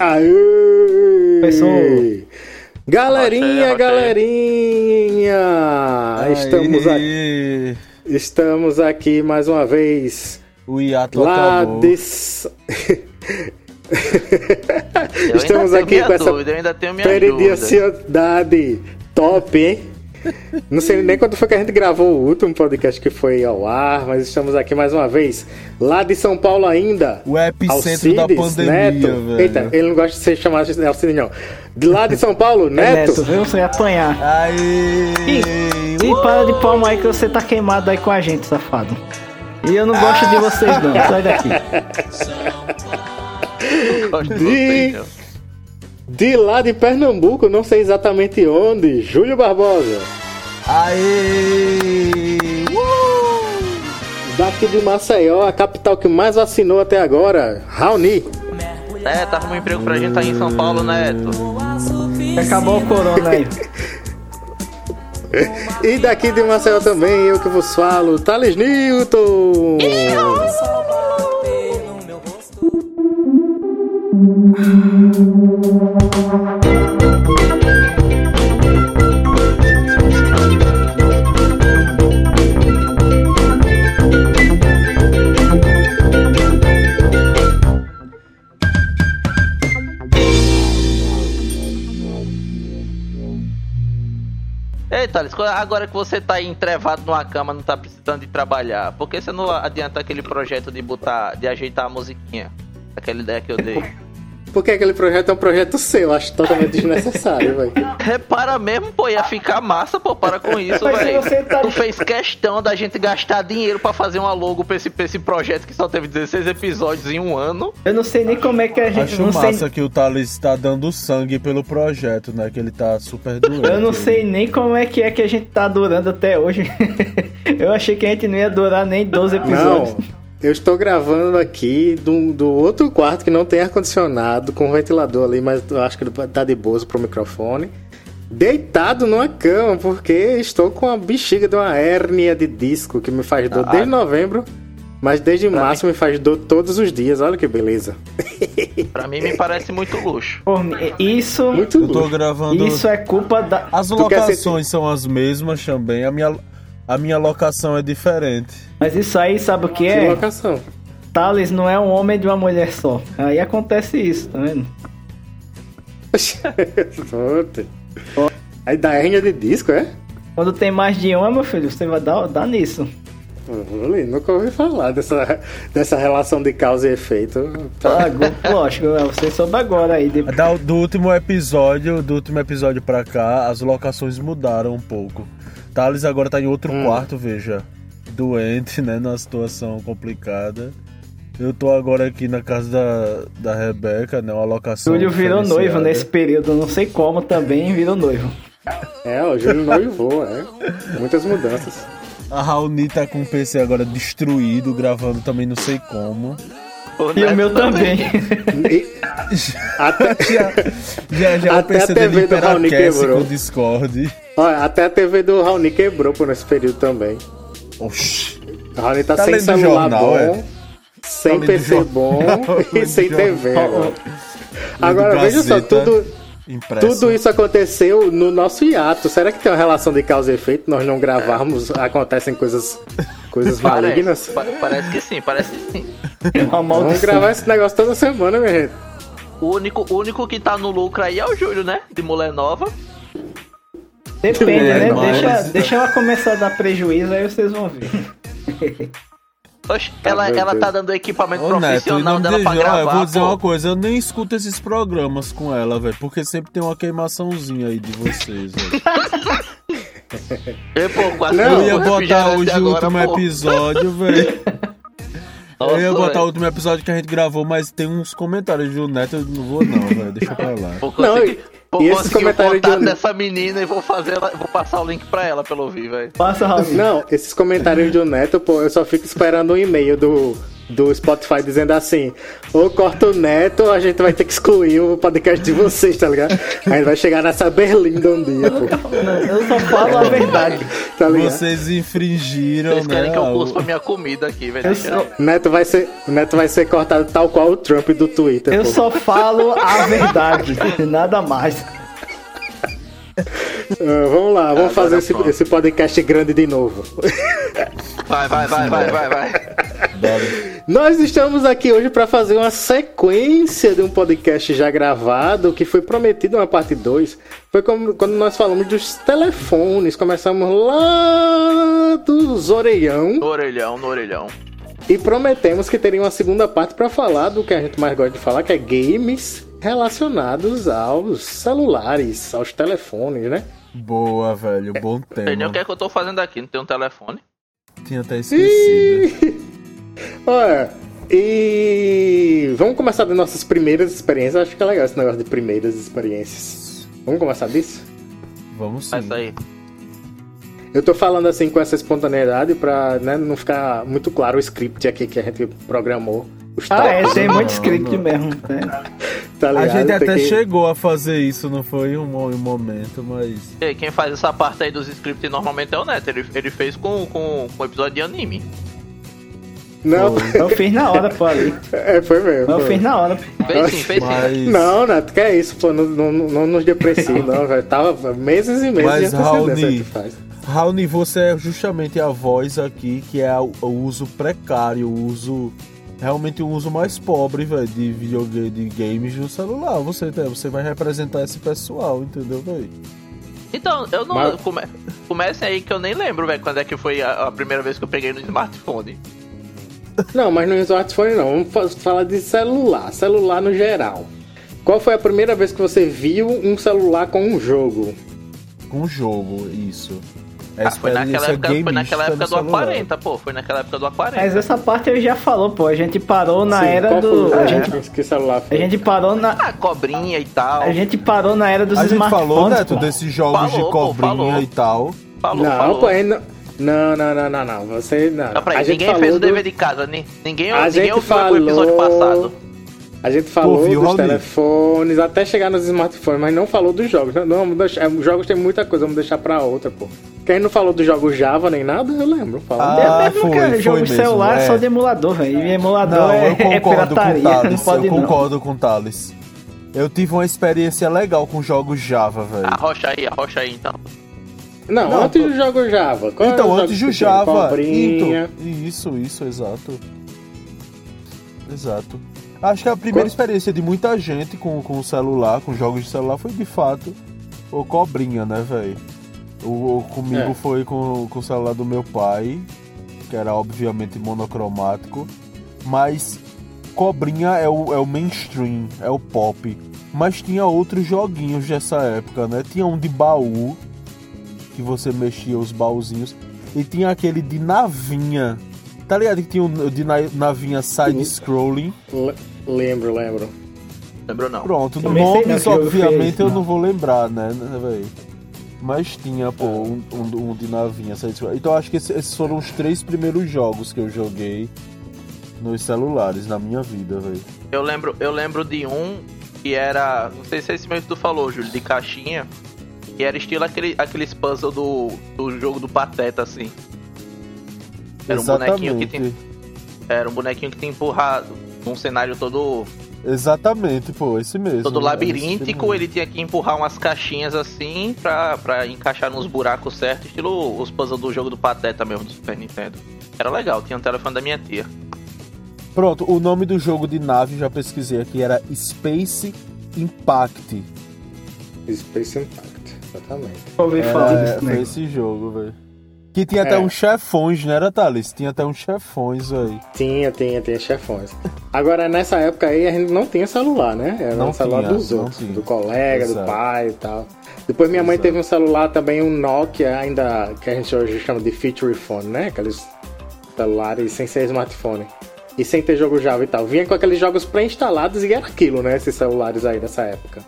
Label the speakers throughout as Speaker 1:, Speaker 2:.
Speaker 1: Aê!
Speaker 2: Pessoal.
Speaker 1: Galerinha, galerinha! Estamos aqui,
Speaker 3: Aí,
Speaker 1: estamos aqui mais uma vez.
Speaker 3: O hiato
Speaker 1: Lá
Speaker 3: acabou.
Speaker 1: Estamos aqui com
Speaker 4: minha
Speaker 1: essa
Speaker 4: dúvida, eu ainda tenho minha dúvida.
Speaker 1: Periodicidade top, hein? Não sei nem quando foi que a gente gravou o último podcast que foi ao ar, mas estamos aqui mais uma vez. Lá de São Paulo ainda.
Speaker 3: O epicentro da
Speaker 1: Alcides,
Speaker 3: pandemia,
Speaker 1: Neto.
Speaker 3: velho.
Speaker 1: Eita, ele não gosta de ser chamado de Alcides, não. De lá de São Paulo,
Speaker 2: É
Speaker 1: Neto.
Speaker 2: Neto, viu? Você vai apanhar.
Speaker 3: Aí.
Speaker 2: E para de palma aí que você tá queimado aí com a gente, safado. E eu não gosto de vocês não, sai daqui.
Speaker 4: De.
Speaker 1: De lá de Pernambuco, não sei exatamente onde, Júlio Barbosa.
Speaker 3: Aí.
Speaker 1: Daqui de Maceió, a capital que mais vacinou até agora, Raoni.
Speaker 4: É, tava um emprego pra gente aí em São Paulo, Neto.
Speaker 2: Acabou o corona aí.
Speaker 1: E daqui de Maceió também, eu que vos falo, Thales Newton.
Speaker 4: Thales, agora que você tá entrevado numa cama, não tá precisando de trabalhar, por que você não adianta aquele projeto de botar, de ajeitar a musiquinha? Aquela ideia que eu dei.
Speaker 1: Porque aquele projeto é um projeto seu, acho totalmente desnecessário, velho.
Speaker 4: Repara mesmo, pô, ia ficar massa, pô, para com isso, velho.
Speaker 2: você tá-
Speaker 4: Tu fez questão da gente gastar dinheiro pra fazer uma logo pra esse, pra esse projeto que só teve 16 episódios em um ano.
Speaker 2: Eu não sei nem como é que a gente.
Speaker 3: Acho
Speaker 2: não sei,
Speaker 3: massa que o Thales tá dando sangue pelo projeto, né? Que ele tá super doente.
Speaker 2: eu não sei nem como é que é que a gente tá durando até hoje. eu achei que a gente não ia durar nem 12 episódios.
Speaker 1: Não, eu estou gravando aqui do, do outro quarto que não tem ar-condicionado, com um ventilador ali, mas eu acho que tá de boa pro microfone. Deitado numa cama, porque estou com a bexiga de uma hérnia de disco que me faz dor
Speaker 4: Ah.
Speaker 1: desde novembro, mas desde março me faz dor todos os dias. Olha que beleza.
Speaker 4: Pra mim, me parece muito luxo.
Speaker 2: Mim, isso,
Speaker 1: Muito
Speaker 3: Eu tô
Speaker 1: luxo.
Speaker 3: gravando.
Speaker 2: isso é culpa da.
Speaker 3: As
Speaker 1: quer ser-
Speaker 3: locações são as mesmas também. A minha, a minha locação é diferente.
Speaker 2: Mas isso aí, sabe o que
Speaker 1: Que
Speaker 2: é?
Speaker 1: locação.
Speaker 2: Thales não é um homem de uma mulher só. Aí acontece isso, tá vendo?
Speaker 1: Aí da hérnia de disco, é?
Speaker 2: Quando tem mais de uma, meu filho, você vai dar, dar nisso.
Speaker 1: Olha, nunca ouvi falar dessa, dessa relação de causa e efeito.
Speaker 2: Ah, go- lógico, você soube agora aí. de-
Speaker 3: Da- do último episódio, do último episódio pra cá, as locações mudaram um pouco. Thales agora tá em outro
Speaker 1: Hum.
Speaker 3: quarto, veja. Doente, né? Numa situação complicada. Eu tô agora aqui na casa da, da Rebeca, né? Uma locação.
Speaker 2: Júlio virou noivo nesse período, não sei como também virou noivo.
Speaker 1: É, o Júlio noivou, é. Muitas mudanças.
Speaker 3: A Raoni tá com o PC agora destruído, gravando também não sei como.
Speaker 2: E o meu também.
Speaker 1: E até,
Speaker 3: Já, já, já
Speaker 1: Até a TV do Raoni quebrou.
Speaker 3: Discord.
Speaker 1: olha, até a TV do Raoni quebrou por nesse período também.
Speaker 3: Oxi.
Speaker 1: O Raoni tá,
Speaker 3: Tá
Speaker 1: sem celular
Speaker 3: jornal,
Speaker 1: bom,
Speaker 3: é?
Speaker 1: sem
Speaker 3: lendo
Speaker 1: PC
Speaker 3: jornal.
Speaker 1: bom e
Speaker 3: Lendo
Speaker 1: sem
Speaker 3: jornal.
Speaker 1: TV. Agora, agora veja só, tudo,
Speaker 3: impressa.
Speaker 1: tudo isso aconteceu no nosso hiato. Será que tem uma relação de causa e efeito? Nós não gravarmos, acontecem coisas, coisas malignas?
Speaker 4: Parece, pa- parece que sim, parece que sim.
Speaker 2: É
Speaker 1: Vamos gravar esse negócio toda semana, minha gente.
Speaker 4: O único, o único que tá no lucro aí é o Júlio, né? De mulher nova.
Speaker 2: Depende,
Speaker 3: É,
Speaker 2: né?
Speaker 3: mas-
Speaker 2: Deixa, deixa ela começar a dar prejuízo, aí vocês vão ver.
Speaker 4: Oxe, ela,
Speaker 1: meu
Speaker 4: ela
Speaker 1: Deus.
Speaker 4: tá dando equipamento
Speaker 3: Ô, Neto, em
Speaker 4: profissional
Speaker 3: nome
Speaker 4: dela
Speaker 3: de
Speaker 4: pra
Speaker 3: Jó,
Speaker 4: gravar.
Speaker 3: eu vou dizer
Speaker 4: pô.
Speaker 3: uma coisa, eu nem escuto esses programas com ela, velho, porque sempre tem uma queimaçãozinha aí de vocês, velho.
Speaker 4: Ei, pô, quase
Speaker 1: Não,
Speaker 4: que
Speaker 3: Eu ia botar hoje o último
Speaker 4: pô.
Speaker 3: episódio, velho.
Speaker 4: Nossa,
Speaker 3: Eu ia botar o último episódio que a gente gravou, mas tem uns comentários do Neto, eu não vou não, velho, deixa pra lá.
Speaker 1: Não, e-
Speaker 4: vou
Speaker 1: e esses
Speaker 4: conseguir o
Speaker 1: comentários
Speaker 4: contato
Speaker 1: de-
Speaker 4: dessa menina e vou fazer ela, vou passar o link pra ela pra ela ouvir, velho.
Speaker 2: Passa, Raul.
Speaker 1: Não, esses comentários do Neto, pô, eu só fico esperando um e-mail do do Spotify dizendo assim: ou corta o neto, ou a gente vai ter que excluir o podcast de vocês, tá ligado? A gente vai chegar nessa Berlinda um dia, pô.
Speaker 2: Eu só falo a verdade.
Speaker 1: Tá ligado?
Speaker 3: Vocês infringiram,
Speaker 4: Vocês querem
Speaker 3: né?
Speaker 4: que eu
Speaker 3: a-
Speaker 4: cuspa minha comida aqui, velho.
Speaker 2: Só,
Speaker 1: Neto vai ser, Neto vai ser cortado tal qual o Trump do Twitter.
Speaker 2: eu
Speaker 1: pô.
Speaker 2: só falo a verdade, nada mais.
Speaker 1: Ah, vamos lá, vamos
Speaker 4: Agora
Speaker 1: fazer esse,
Speaker 4: pronto.
Speaker 1: esse podcast grande de novo.
Speaker 4: Vai, vai, vai, vai, vai, vai.
Speaker 3: Dá-
Speaker 1: Nós estamos aqui hoje para fazer uma sequência de um podcast já gravado que foi prometido uma parte 2. Foi como- quando nós falamos dos telefones. Começamos lá dos orelhão
Speaker 4: No orelhão, no orelhão.
Speaker 1: e prometemos que teria uma segunda parte para falar do que a gente mais gosta de falar, que é games relacionados aos celulares, aos telefones, né?
Speaker 3: Boa, velho. Bom
Speaker 4: Sei nem o
Speaker 3: tema.
Speaker 4: que é que eu tô fazendo aqui, não tem um telefone.
Speaker 3: Tinha até esquecido.
Speaker 1: Olha, e vamos começar das nossas primeiras experiências. Acho que é legal esse negócio de primeiras experiências. Vamos começar disso?
Speaker 3: Vamos sim.
Speaker 4: Mas aí.
Speaker 1: Eu tô falando assim com essa espontaneidade pra né, não ficar muito claro o script aqui que a gente programou. Os
Speaker 2: Ah, é, tem muito
Speaker 3: não.
Speaker 2: script mesmo. Né?
Speaker 1: tá
Speaker 3: A
Speaker 1: ligado?
Speaker 3: gente
Speaker 1: Tem
Speaker 3: até
Speaker 1: que-
Speaker 3: chegou a fazer isso, não foi um, um momento, mas.
Speaker 4: Ei, Quem faz essa parte aí dos scripts normalmente é o Neto. Ele, ele fez com, com, com episódio de anime.
Speaker 1: Não,
Speaker 2: Eu fiz na hora, pô, ali.
Speaker 1: é, foi mesmo.
Speaker 2: Eu
Speaker 1: foi.
Speaker 2: fiz na hora.
Speaker 4: Fez sim, fez sim.
Speaker 3: Mas,
Speaker 1: Não, Neto, que é isso, pô, não, não, não nos deprecie, não, velho. Tava meses e meses
Speaker 3: Mas,
Speaker 1: de antecedência
Speaker 3: Raoni. Raoni, você é justamente a voz aqui que é o, uso precário, o uso. Realmente o uso mais pobre, velho, de videogame, de games no celular. Você, tá- você vai representar esse pessoal, entendeu, velho?
Speaker 4: Então, eu não.
Speaker 1: Mas-
Speaker 4: Come, comece aí que eu nem lembro, velho, quando é que foi a, a primeira vez que eu peguei no smartphone.
Speaker 1: Não, mas no smartphone não. Vamos fa- falar de celular. Celular no geral. Qual foi a primeira vez que você viu um celular com um jogo?
Speaker 3: Com jogo, isso. É
Speaker 4: Ah, foi naquela época, foi naquela época do
Speaker 3: celular.
Speaker 4: A40, pô. Foi naquela época do A40.
Speaker 2: Mas essa parte ele já falou, pô. A gente parou na
Speaker 1: Sim,
Speaker 2: era do. A gente,
Speaker 1: Que celular
Speaker 2: a
Speaker 1: foi?
Speaker 2: gente parou na.
Speaker 4: Ah, cobrinha e tal.
Speaker 2: A gente parou na era dos
Speaker 3: A gente
Speaker 2: smartphones.
Speaker 3: falou, Neto,
Speaker 2: pô.
Speaker 3: desses jogos
Speaker 4: Falou,
Speaker 3: de
Speaker 4: pô,
Speaker 3: cobrinha
Speaker 4: falou.
Speaker 3: e tal.
Speaker 4: Falou,
Speaker 1: não,
Speaker 4: falou.
Speaker 1: pô, aí não, não, não, não, não, não. Você não.
Speaker 4: Não, peraí,
Speaker 1: a gente
Speaker 4: ninguém
Speaker 1: falou
Speaker 4: fez o
Speaker 1: do-
Speaker 4: dever de casa, ni- ninguém,
Speaker 1: A
Speaker 4: ninguém
Speaker 1: gente
Speaker 4: ouviu
Speaker 1: falou...
Speaker 4: o episódio passado.
Speaker 1: A gente falou
Speaker 3: viu,
Speaker 1: dos telefones até chegar nos smartphones, mas não falou dos jogos. Não, vamos deixar, os jogos tem muita coisa, vamos deixar pra outra, pô. Quem não falou dos jogos Java nem nada, eu lembro. Falando.
Speaker 3: Ah,
Speaker 2: É mesmo,
Speaker 3: foi,
Speaker 2: cara,
Speaker 3: foi
Speaker 2: jogo de
Speaker 3: mesmo,
Speaker 2: celular é
Speaker 3: é.
Speaker 2: só de emulador, velho. E emulador
Speaker 3: Não,
Speaker 2: é,
Speaker 3: eu concordo
Speaker 2: é
Speaker 3: com
Speaker 2: não
Speaker 3: Thales.
Speaker 2: pode
Speaker 3: Eu
Speaker 2: não.
Speaker 3: concordo com o Thales. Eu tive uma experiência legal com jogos Java, velho.
Speaker 4: Arrocha aí, arrocha aí, então.
Speaker 1: Não,
Speaker 3: Não,
Speaker 1: antes do jogo Java. Qual
Speaker 3: Então, antes do? Java.
Speaker 1: Cobrinha.
Speaker 3: Então, isso, isso, exato. Exato. Acho que a primeira
Speaker 1: Qual-
Speaker 3: experiência de muita gente com, com o celular, com jogos de celular, foi de fato o Cobrinha, né, velho? O, o- comigo
Speaker 1: É.
Speaker 3: foi com, com o celular do meu pai, que era obviamente monocromático, mas Cobrinha é o, é o mainstream, é o pop. Mas tinha outros joguinhos dessa época, né? Tinha um de baú, que você mexia os baúzinhos, e tinha aquele de navinha. Tá ligado que tinha um de na- navinha side-scrolling?
Speaker 1: Le- Lembro, lembro.
Speaker 4: Lembrou não.
Speaker 3: Pronto,
Speaker 2: Também não
Speaker 3: nomes obviamente
Speaker 2: fez,
Speaker 3: eu
Speaker 2: não.
Speaker 3: não vou lembrar, né, velho? Mas tinha, pô, um, um- um de navinha side-scrolling. Então acho que esse- esses foram os três primeiros jogos que eu joguei nos celulares na minha vida, velho.
Speaker 4: Eu lembro, eu lembro de um que era. Não sei se é esse mesmo que tu falou, Júlio, de caixinha. Que era estilo aquele, aqueles puzzles do, do jogo do Pateta, assim. Era um bonequinho que tinha. Era um bonequinho que tinha empurrado num cenário todo,
Speaker 3: Exatamente, pô, esse mesmo.
Speaker 4: todo
Speaker 3: Era
Speaker 4: labiríntico. Ele tinha que empurrar umas caixinhas assim pra, pra encaixar nos buracos certos, estilo os puzzles do jogo do Pateta mesmo do Super Nintendo. Era legal, tinha um telefone da minha tia.
Speaker 3: Pronto, o nome do jogo de nave já pesquisei aqui era Space Impact.
Speaker 1: Space Impact, exatamente.
Speaker 2: Ouvi falar
Speaker 3: Era,
Speaker 2: disso,
Speaker 3: foi
Speaker 2: né?
Speaker 3: esse jogo, velho. Que tinha até
Speaker 1: É.
Speaker 3: uns chefões, não era, Thales? Tinha até uns chefões, velho.
Speaker 1: Tinha, tinha, tinha chefões. Agora, nessa época aí, a gente não tinha celular, né? Era
Speaker 3: Não
Speaker 1: um celular
Speaker 3: tinha,
Speaker 1: dos
Speaker 3: não
Speaker 1: outros,
Speaker 3: tinha.
Speaker 1: do colega,
Speaker 3: Exato.
Speaker 1: do pai e tal. Depois minha mãe
Speaker 3: Exato.
Speaker 1: teve um celular também, um Nokia, ainda que a gente hoje chama de feature phone, né? Aqueles celulares sem ser smartphone. E sem ter jogo Java e tal. Vinha com aqueles jogos pré-instalados e era aquilo, né? Esses celulares aí dessa época.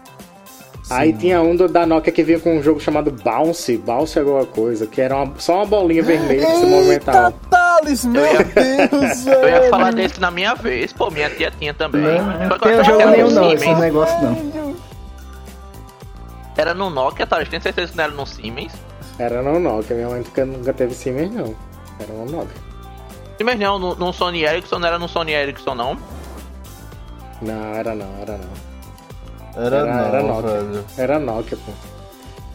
Speaker 1: Aí tinha um do- da Nokia que vinha com um jogo chamado Bounce, Bounce alguma coisa, que era uma- só uma bolinha vermelha que se movimentava.
Speaker 3: Thales, meu
Speaker 4: ia-
Speaker 3: Deus,
Speaker 4: Eu ia falar desse na minha vez, pô, minha tia tinha também.
Speaker 2: Não,
Speaker 4: Só
Speaker 2: não
Speaker 4: que eu
Speaker 2: tem jogo nenhum
Speaker 4: no
Speaker 2: não,
Speaker 4: Siemens.
Speaker 2: esses negócios não.
Speaker 4: Era no Nokia? Eu tenho certeza que não era no Siemens.
Speaker 1: Era no Nokia, minha mãe nunca, nunca teve Siemens, não. Era no Nokia.
Speaker 4: Siemens não, no, no Sony Ericsson, não era no Sony Ericsson, não.
Speaker 1: Não, era não, era não.
Speaker 3: Era,
Speaker 1: Era,
Speaker 3: não,
Speaker 1: era Nokia.
Speaker 3: velho.
Speaker 1: Era Nokia, pô.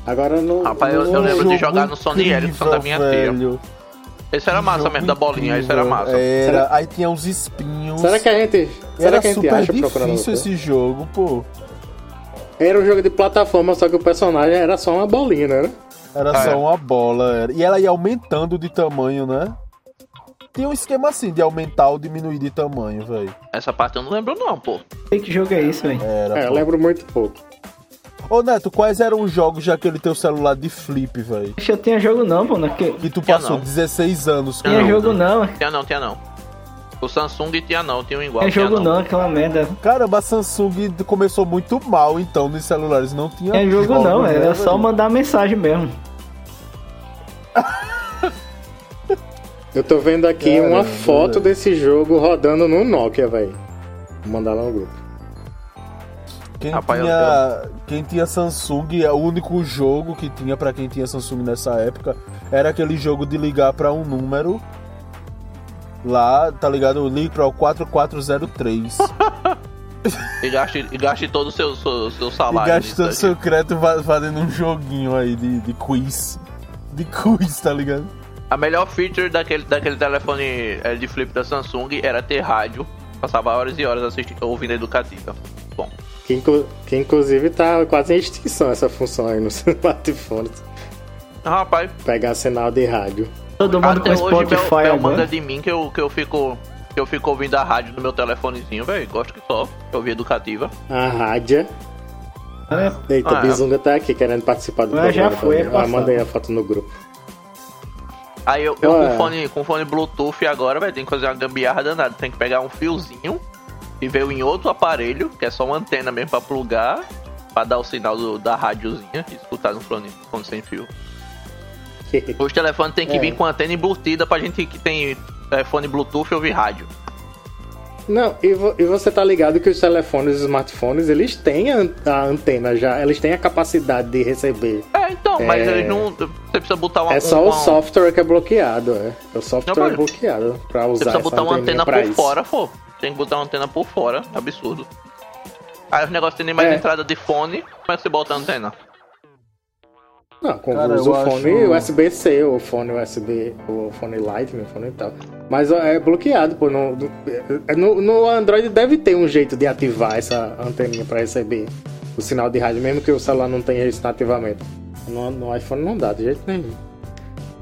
Speaker 1: Agora no.
Speaker 4: Rapaz, eu-
Speaker 1: no-
Speaker 4: eu lembro de jogar no Sony
Speaker 3: incrível,
Speaker 4: Ericsson da minha tia.
Speaker 3: velho.
Speaker 4: Esse era massa
Speaker 3: Jogo
Speaker 4: mesmo, da bolinha, esse era massa.
Speaker 3: Era,
Speaker 1: Será-
Speaker 3: aí tinha uns espinhos.
Speaker 1: Será que a gente. Será
Speaker 3: Era
Speaker 1: que a gente
Speaker 3: super
Speaker 1: acha procurando
Speaker 3: difícil esse jogo, pô.
Speaker 1: Era um jogo de plataforma, só que o personagem era só uma bolinha, né?
Speaker 3: Era
Speaker 4: Ah,
Speaker 3: só
Speaker 4: é.
Speaker 3: uma bola. Era. E ela ia aumentando de tamanho, né? Tinha um esquema assim de aumentar ou diminuir de tamanho, velho.
Speaker 4: Essa parte eu não lembro não, pô.
Speaker 2: Sei que jogo é isso, velho.
Speaker 3: Era.
Speaker 1: É, eu lembro muito pouco.
Speaker 3: Ô Neto, quais eram os jogos já aquele teu celular de flip, velho?
Speaker 2: Acho que eu tinha jogo não, pô. Não, que...
Speaker 3: Que tu
Speaker 4: Tinha
Speaker 3: passou
Speaker 4: não.
Speaker 3: 16 anos com
Speaker 2: Tinha
Speaker 4: não.
Speaker 2: jogo não,
Speaker 4: Tinha não, tinha não. O Samsung tinha não, tinha um igual.
Speaker 2: tinha
Speaker 4: tinha
Speaker 2: jogo não, aquela merda.
Speaker 3: Caramba, a Samsung começou muito mal então nos celulares, não tinha.
Speaker 2: Tinha jogo
Speaker 3: jogos,
Speaker 2: não,
Speaker 3: né,
Speaker 2: era só mandar mensagem mesmo.
Speaker 1: Eu tô vendo aqui uma
Speaker 3: Caramba,
Speaker 1: foto
Speaker 3: velho.
Speaker 1: desse jogo rodando no Nokia, velho. Vou mandar lá no grupo.
Speaker 3: Quem,
Speaker 4: Rapaz, eu-
Speaker 3: tinha, quem tinha Samsung, o único jogo que tinha pra quem tinha Samsung nessa época era aquele jogo de ligar pra um número. Lá, tá ligado? Ligue pra o 4403.
Speaker 4: E gaste, e gaste todo o seu, seu, seu
Speaker 3: e
Speaker 4: salário.
Speaker 3: gastando
Speaker 4: nisso aí.
Speaker 3: seu crédito fa- fazendo um joguinho aí de, de quiz. De quiz, tá ligado?
Speaker 4: A melhor feature daquele, daquele telefone eh, de flip da Samsung era ter rádio. Passava horas e horas assistindo, ouvindo educativa. Bom,
Speaker 1: Que, inclu- que inclusive tá quase em extinção essa função aí nos smartphones.
Speaker 4: rapaz,
Speaker 1: Pegar sinal de rádio.
Speaker 2: Todo mundo
Speaker 4: até
Speaker 2: com
Speaker 4: hoje
Speaker 2: Spotify
Speaker 4: Bel, Bel manda de mim que eu, que eu fico. Que eu fico ouvindo a rádio no meu telefonezinho, velho. Gosto que só. Eu ouvi educativa.
Speaker 1: A rádia.
Speaker 2: É,
Speaker 1: Eita,
Speaker 4: Ah,
Speaker 1: o Bizunga tá aqui querendo participar do
Speaker 2: Ah, já
Speaker 1: programa.
Speaker 2: foi, é
Speaker 1: Ah, mandei a foto no grupo.
Speaker 4: Aí eu, eu com, fone, com fone Bluetooth agora, velho, tem que fazer uma gambiarra danada. Tem que pegar um fiozinho e veio em outro aparelho, que é só uma antena mesmo pra plugar, pra dar o sinal do- da rádiozinha e escutar no fone, fone sem fio. Os telefones tem que
Speaker 1: É.
Speaker 4: vir com antena embutida pra gente que tem é, fone Bluetooth ouvir rádio.
Speaker 1: Não, e, vo- e você tá ligado que os telefones e os smartphones, eles têm a, a antena já, eles têm a capacidade de receber.
Speaker 4: É, então, mas
Speaker 1: É.
Speaker 4: eles não. Você precisa botar uma.
Speaker 1: é só o
Speaker 4: uma-
Speaker 1: software que é bloqueado, é. O software
Speaker 4: Não,
Speaker 1: é
Speaker 4: mas-
Speaker 1: bloqueado pra
Speaker 4: Você
Speaker 1: usar
Speaker 4: precisa
Speaker 1: essa
Speaker 4: botar uma antena por
Speaker 1: isso.
Speaker 4: fora, pô. Tem que botar uma antena por fora, absurdo. Aí os negócios tem nem mais
Speaker 1: É.
Speaker 4: entrada de fone, como é que você bota a antena?
Speaker 1: Não, com
Speaker 3: Cara,
Speaker 1: usa
Speaker 3: eu
Speaker 1: o fone
Speaker 3: acho-
Speaker 1: USB-C, o fone USB, o fone Lightning, o fone e tal. Mas é bloqueado, pô. No, no, no Android deve ter um jeito de ativar essa anteninha pra receber o sinal de rádio, mesmo que o celular não tenha isso nativamente. No, no iPhone não dá, de jeito nenhum.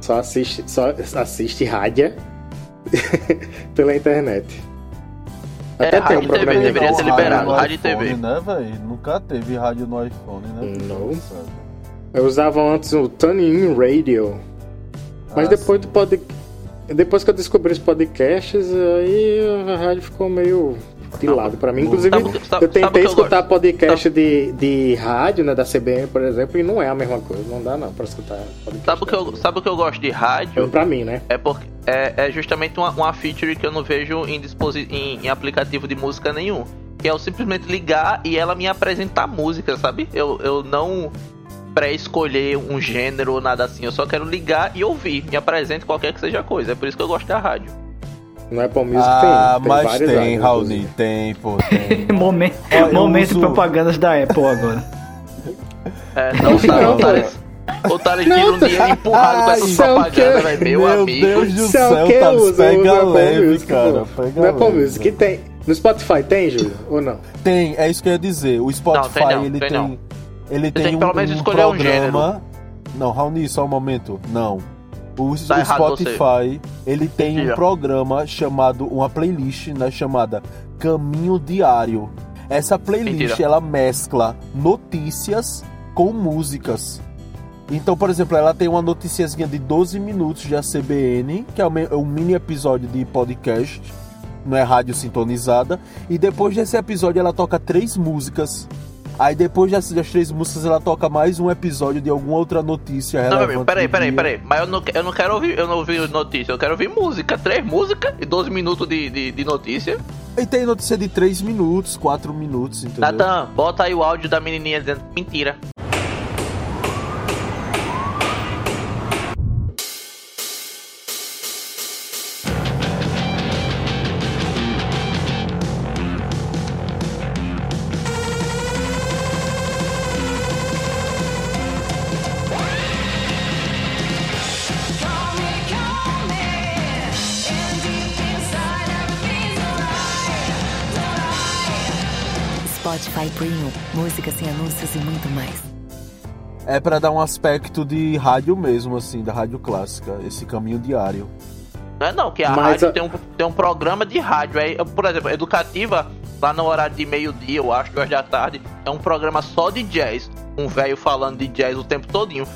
Speaker 1: Só assiste, só assiste rádio pela internet.
Speaker 4: É,
Speaker 1: Até tem um
Speaker 4: e TV, deveria ter
Speaker 1: dispara.
Speaker 4: liberado.
Speaker 3: no
Speaker 4: rádio e
Speaker 3: iPhone,
Speaker 4: TV.
Speaker 3: né, velho? Nunca teve rádio no iPhone, né?
Speaker 1: Não.
Speaker 3: Sabe?
Speaker 1: Eu usava antes o Tuning Radio. Mas
Speaker 3: Ah,
Speaker 1: depois
Speaker 3: sim.
Speaker 1: do pod... depois que eu descobri os podcasts, aí a rádio ficou meio de lado pra mim. Inclusive,
Speaker 4: Sabe o que- sabe-
Speaker 1: eu tentei
Speaker 4: sabe eu
Speaker 1: escutar
Speaker 4: gosto?
Speaker 1: podcast de, de rádio, né, da CBN, por exemplo, e não é a mesma coisa. Não dá não pra escutar podcast.
Speaker 4: Sabe o que eu, sabe o que eu gosto de rádio?
Speaker 1: Pra mim, né?
Speaker 4: É porque é, é justamente uma, uma feature que eu não vejo em, disposi em, em aplicativo de música nenhum. Que é eu simplesmente ligar e ela me apresentar música, sabe? Eu, eu não pré-escolher um gênero ou nada assim. Eu só quero ligar e ouvir. Me apresente qualquer que seja a coisa. É por isso que eu gosto da rádio.
Speaker 1: No Apple Music
Speaker 3: Ah,
Speaker 1: tem, tem
Speaker 3: mas tem,
Speaker 1: inclusive.
Speaker 3: tem, pô, tem.
Speaker 2: Momento,
Speaker 3: eu
Speaker 2: momento
Speaker 3: uso-
Speaker 2: propagandas da Apple agora.
Speaker 4: É, não, tá,
Speaker 1: Não,
Speaker 4: o Thales, o Thales tira um dinheiro empurrado com essas propagandas,
Speaker 1: é o
Speaker 4: velho. Meu,
Speaker 3: Meu
Speaker 4: amigo.
Speaker 3: Deus do
Speaker 1: é o
Speaker 3: céu,
Speaker 1: que
Speaker 3: Thales,
Speaker 1: eu
Speaker 3: pega
Speaker 1: uso Apple
Speaker 3: leve,
Speaker 1: Music,
Speaker 3: cara, pega
Speaker 1: No Apple. Music tem. No Spotify tem, Júlio? Ou não?
Speaker 3: Tem, é isso que eu ia dizer. O Spotify,
Speaker 4: Não, tem não,
Speaker 3: ele
Speaker 4: tem
Speaker 3: tem. Ele tem
Speaker 4: tem
Speaker 3: um,
Speaker 4: pelo menos
Speaker 3: um
Speaker 4: escolher um
Speaker 3: programa. Não, Raoni, só um momento. Não. O, o
Speaker 4: Tá errado
Speaker 3: Spotify, ele tem um programa chamado, uma playlist, né, chamada Caminho Diário. Essa playlist,
Speaker 4: Mentira.
Speaker 3: ela mescla notícias com músicas. Então, por exemplo, ela tem uma noticiazinha de 12 minutos da CBN, que é um me- um mini episódio de podcast, não é rádio sintonizada. E depois desse episódio ela toca três músicas. Aí depois das, das três músicas ela toca mais um episódio de alguma outra notícia
Speaker 4: Não, meu amigo, peraí, peraí, peraí. Mas eu não, eu não quero ouvir, eu não ouvir notícia, eu quero ouvir música. Três músicas e 12 minutos de, de, de notícia.
Speaker 3: E tem notícia de 3 minutos, 4 minutos, entendeu?
Speaker 4: Natan, bota aí o áudio da menininha dizendo mentira.
Speaker 5: Spotify Premium, música sem anúncios e muito mais.
Speaker 3: É pra dar um aspecto de rádio mesmo, assim, da rádio clássica, esse caminho diário.
Speaker 4: Não é não, que a
Speaker 1: Mas
Speaker 4: rádio
Speaker 1: a-
Speaker 4: tem, um, tem um programa de rádio. É, por exemplo, educativa, lá no horário de meio-dia, eu acho, duas da tarde, é um programa só de jazz. Um velho falando de jazz o tempo todinho.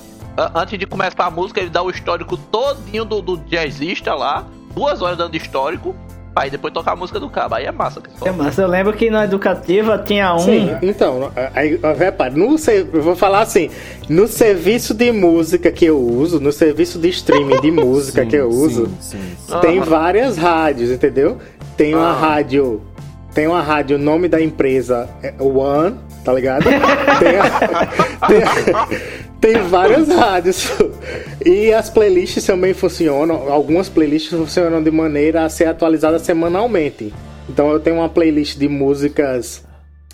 Speaker 4: Antes de começar a música, ele dá o histórico todinho do, do jazzista lá, duas horas dando histórico, aí depois tocar a música do cabo. Aí é massa.
Speaker 2: É massa, eu lembro que na educativa tinha um.
Speaker 1: Sim, então, aí, repare, no, ser- eu vou falar assim, no serviço de música que eu uso, no serviço de streaming de música
Speaker 3: Sim,
Speaker 1: que eu
Speaker 3: sim,
Speaker 1: uso,
Speaker 3: sim, sim.
Speaker 1: tem
Speaker 4: Aham.
Speaker 1: várias rádios, entendeu? Tem uma
Speaker 4: Ah.
Speaker 1: rádio, tem uma rádio, o nome da empresa é One, tá ligado? tem, a- tem a- tem várias rádios. E as playlists também funcionam, algumas playlists funcionam de maneira a ser atualizada semanalmente. Então eu tenho uma playlist de músicas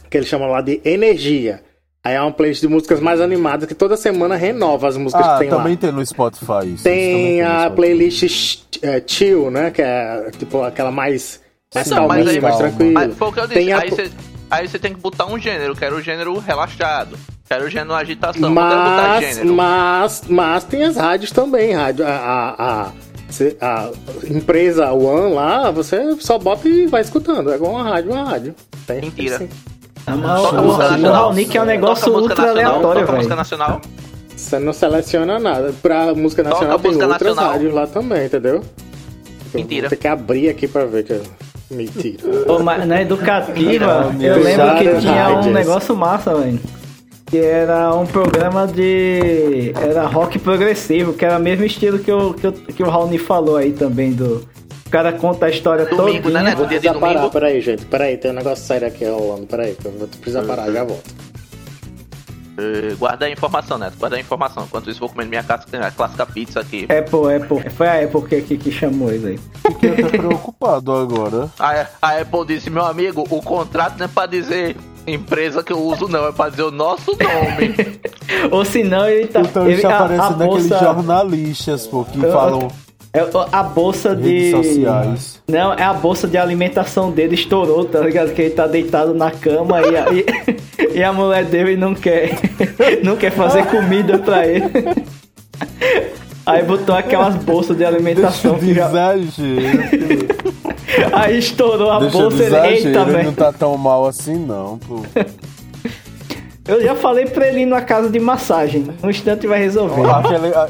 Speaker 1: que eles chamam lá de energia. Aí é uma playlist de músicas mais animadas que toda semana renova as músicas
Speaker 3: Ah,
Speaker 1: que tem lá.
Speaker 3: também tem no Spotify isso.
Speaker 1: Tem a
Speaker 3: Spotify.
Speaker 1: playlist é, chill, né? Que é tipo aquela mais, mais calminha,
Speaker 4: aí-
Speaker 1: mais
Speaker 3: calma.
Speaker 1: tranquila.
Speaker 4: Mas foi o que eu disse.
Speaker 1: A-
Speaker 4: Aí você aí você tem que botar um gênero. Quero o gênero relaxado. Quero o gênero agitação. quero
Speaker 1: Mas,
Speaker 4: gênero.
Speaker 1: mas, mas tem as rádios também. Rádio, a, a, a, a empresa One lá, você só bota e vai escutando. É igual uma rádio, uma rádio. Tem, tem
Speaker 4: Mentira.
Speaker 1: sim.
Speaker 2: Ah, mas
Speaker 4: Toca música nacional.
Speaker 2: Raonic é um negócio
Speaker 4: Toca música
Speaker 2: ultra
Speaker 4: nacional,
Speaker 2: aleatório,
Speaker 4: Toca música nacional.
Speaker 1: Você não seleciona nada. Pra música
Speaker 4: Toca
Speaker 1: nacional tem
Speaker 4: música
Speaker 1: outras
Speaker 4: nacional.
Speaker 1: rádios lá também, entendeu? Eu
Speaker 4: Mentira.
Speaker 1: Ter que abrir aqui pra ver que é mentira.
Speaker 2: Ô, mas na educativa,
Speaker 3: Mentira,
Speaker 2: eu lembro que tinha um negócio massa, velho. Que era um programa de. Era rock progressivo, que era o mesmo estilo que o, que o, que o Raoni falou aí também do. O cara conta a história
Speaker 4: Domingo,
Speaker 2: toda.
Speaker 4: né, né?
Speaker 1: Vou
Speaker 4: Dia de
Speaker 1: precisar parar,
Speaker 4: domingo.
Speaker 1: peraí, gente. Peraí, tem um negócio sério aqui rolando. Peraí, eu vou precisar parar, já volto.
Speaker 4: Eh, Guarda a informação, Neto. Guarda a informação. Enquanto isso, vou comer minha clássica, clássica pizza aqui.
Speaker 2: Apple, Apple. Foi a Apple que, que, que chamou ele aí.
Speaker 3: Fiquei até preocupado agora.
Speaker 4: A, a Apple disse, meu amigo, o contrato não é pra dizer empresa que eu uso, não. É pra dizer o nosso nome.
Speaker 2: Ou se não, ele tá.
Speaker 3: Então
Speaker 2: ele, a, a
Speaker 3: aparecendo aqueles
Speaker 2: bolsa,
Speaker 3: jornalistas, pô, que
Speaker 2: Eu-
Speaker 3: falam
Speaker 2: é, A bolsa
Speaker 3: redes
Speaker 2: de.
Speaker 3: sociais.
Speaker 2: Não, é a bolsa de alimentação dele estourou, tá ligado? Que ele tá deitado na cama e a, e, e a mulher dele não quer, não quer fazer comida pra ele. Aí botou aquelas bolsas de
Speaker 3: Deixa
Speaker 2: alimentação
Speaker 3: de
Speaker 2: que já,
Speaker 3: exagero.
Speaker 2: Aí estourou a
Speaker 3: Deixa
Speaker 2: bolsa
Speaker 3: de
Speaker 2: ele, eita,
Speaker 3: exagero, ele
Speaker 2: velho.
Speaker 3: não tá tão mal assim não, pô.
Speaker 2: Eu já falei pra ele ir numa casa de massagem. Um instante vai resolver.
Speaker 3: Aquele, a-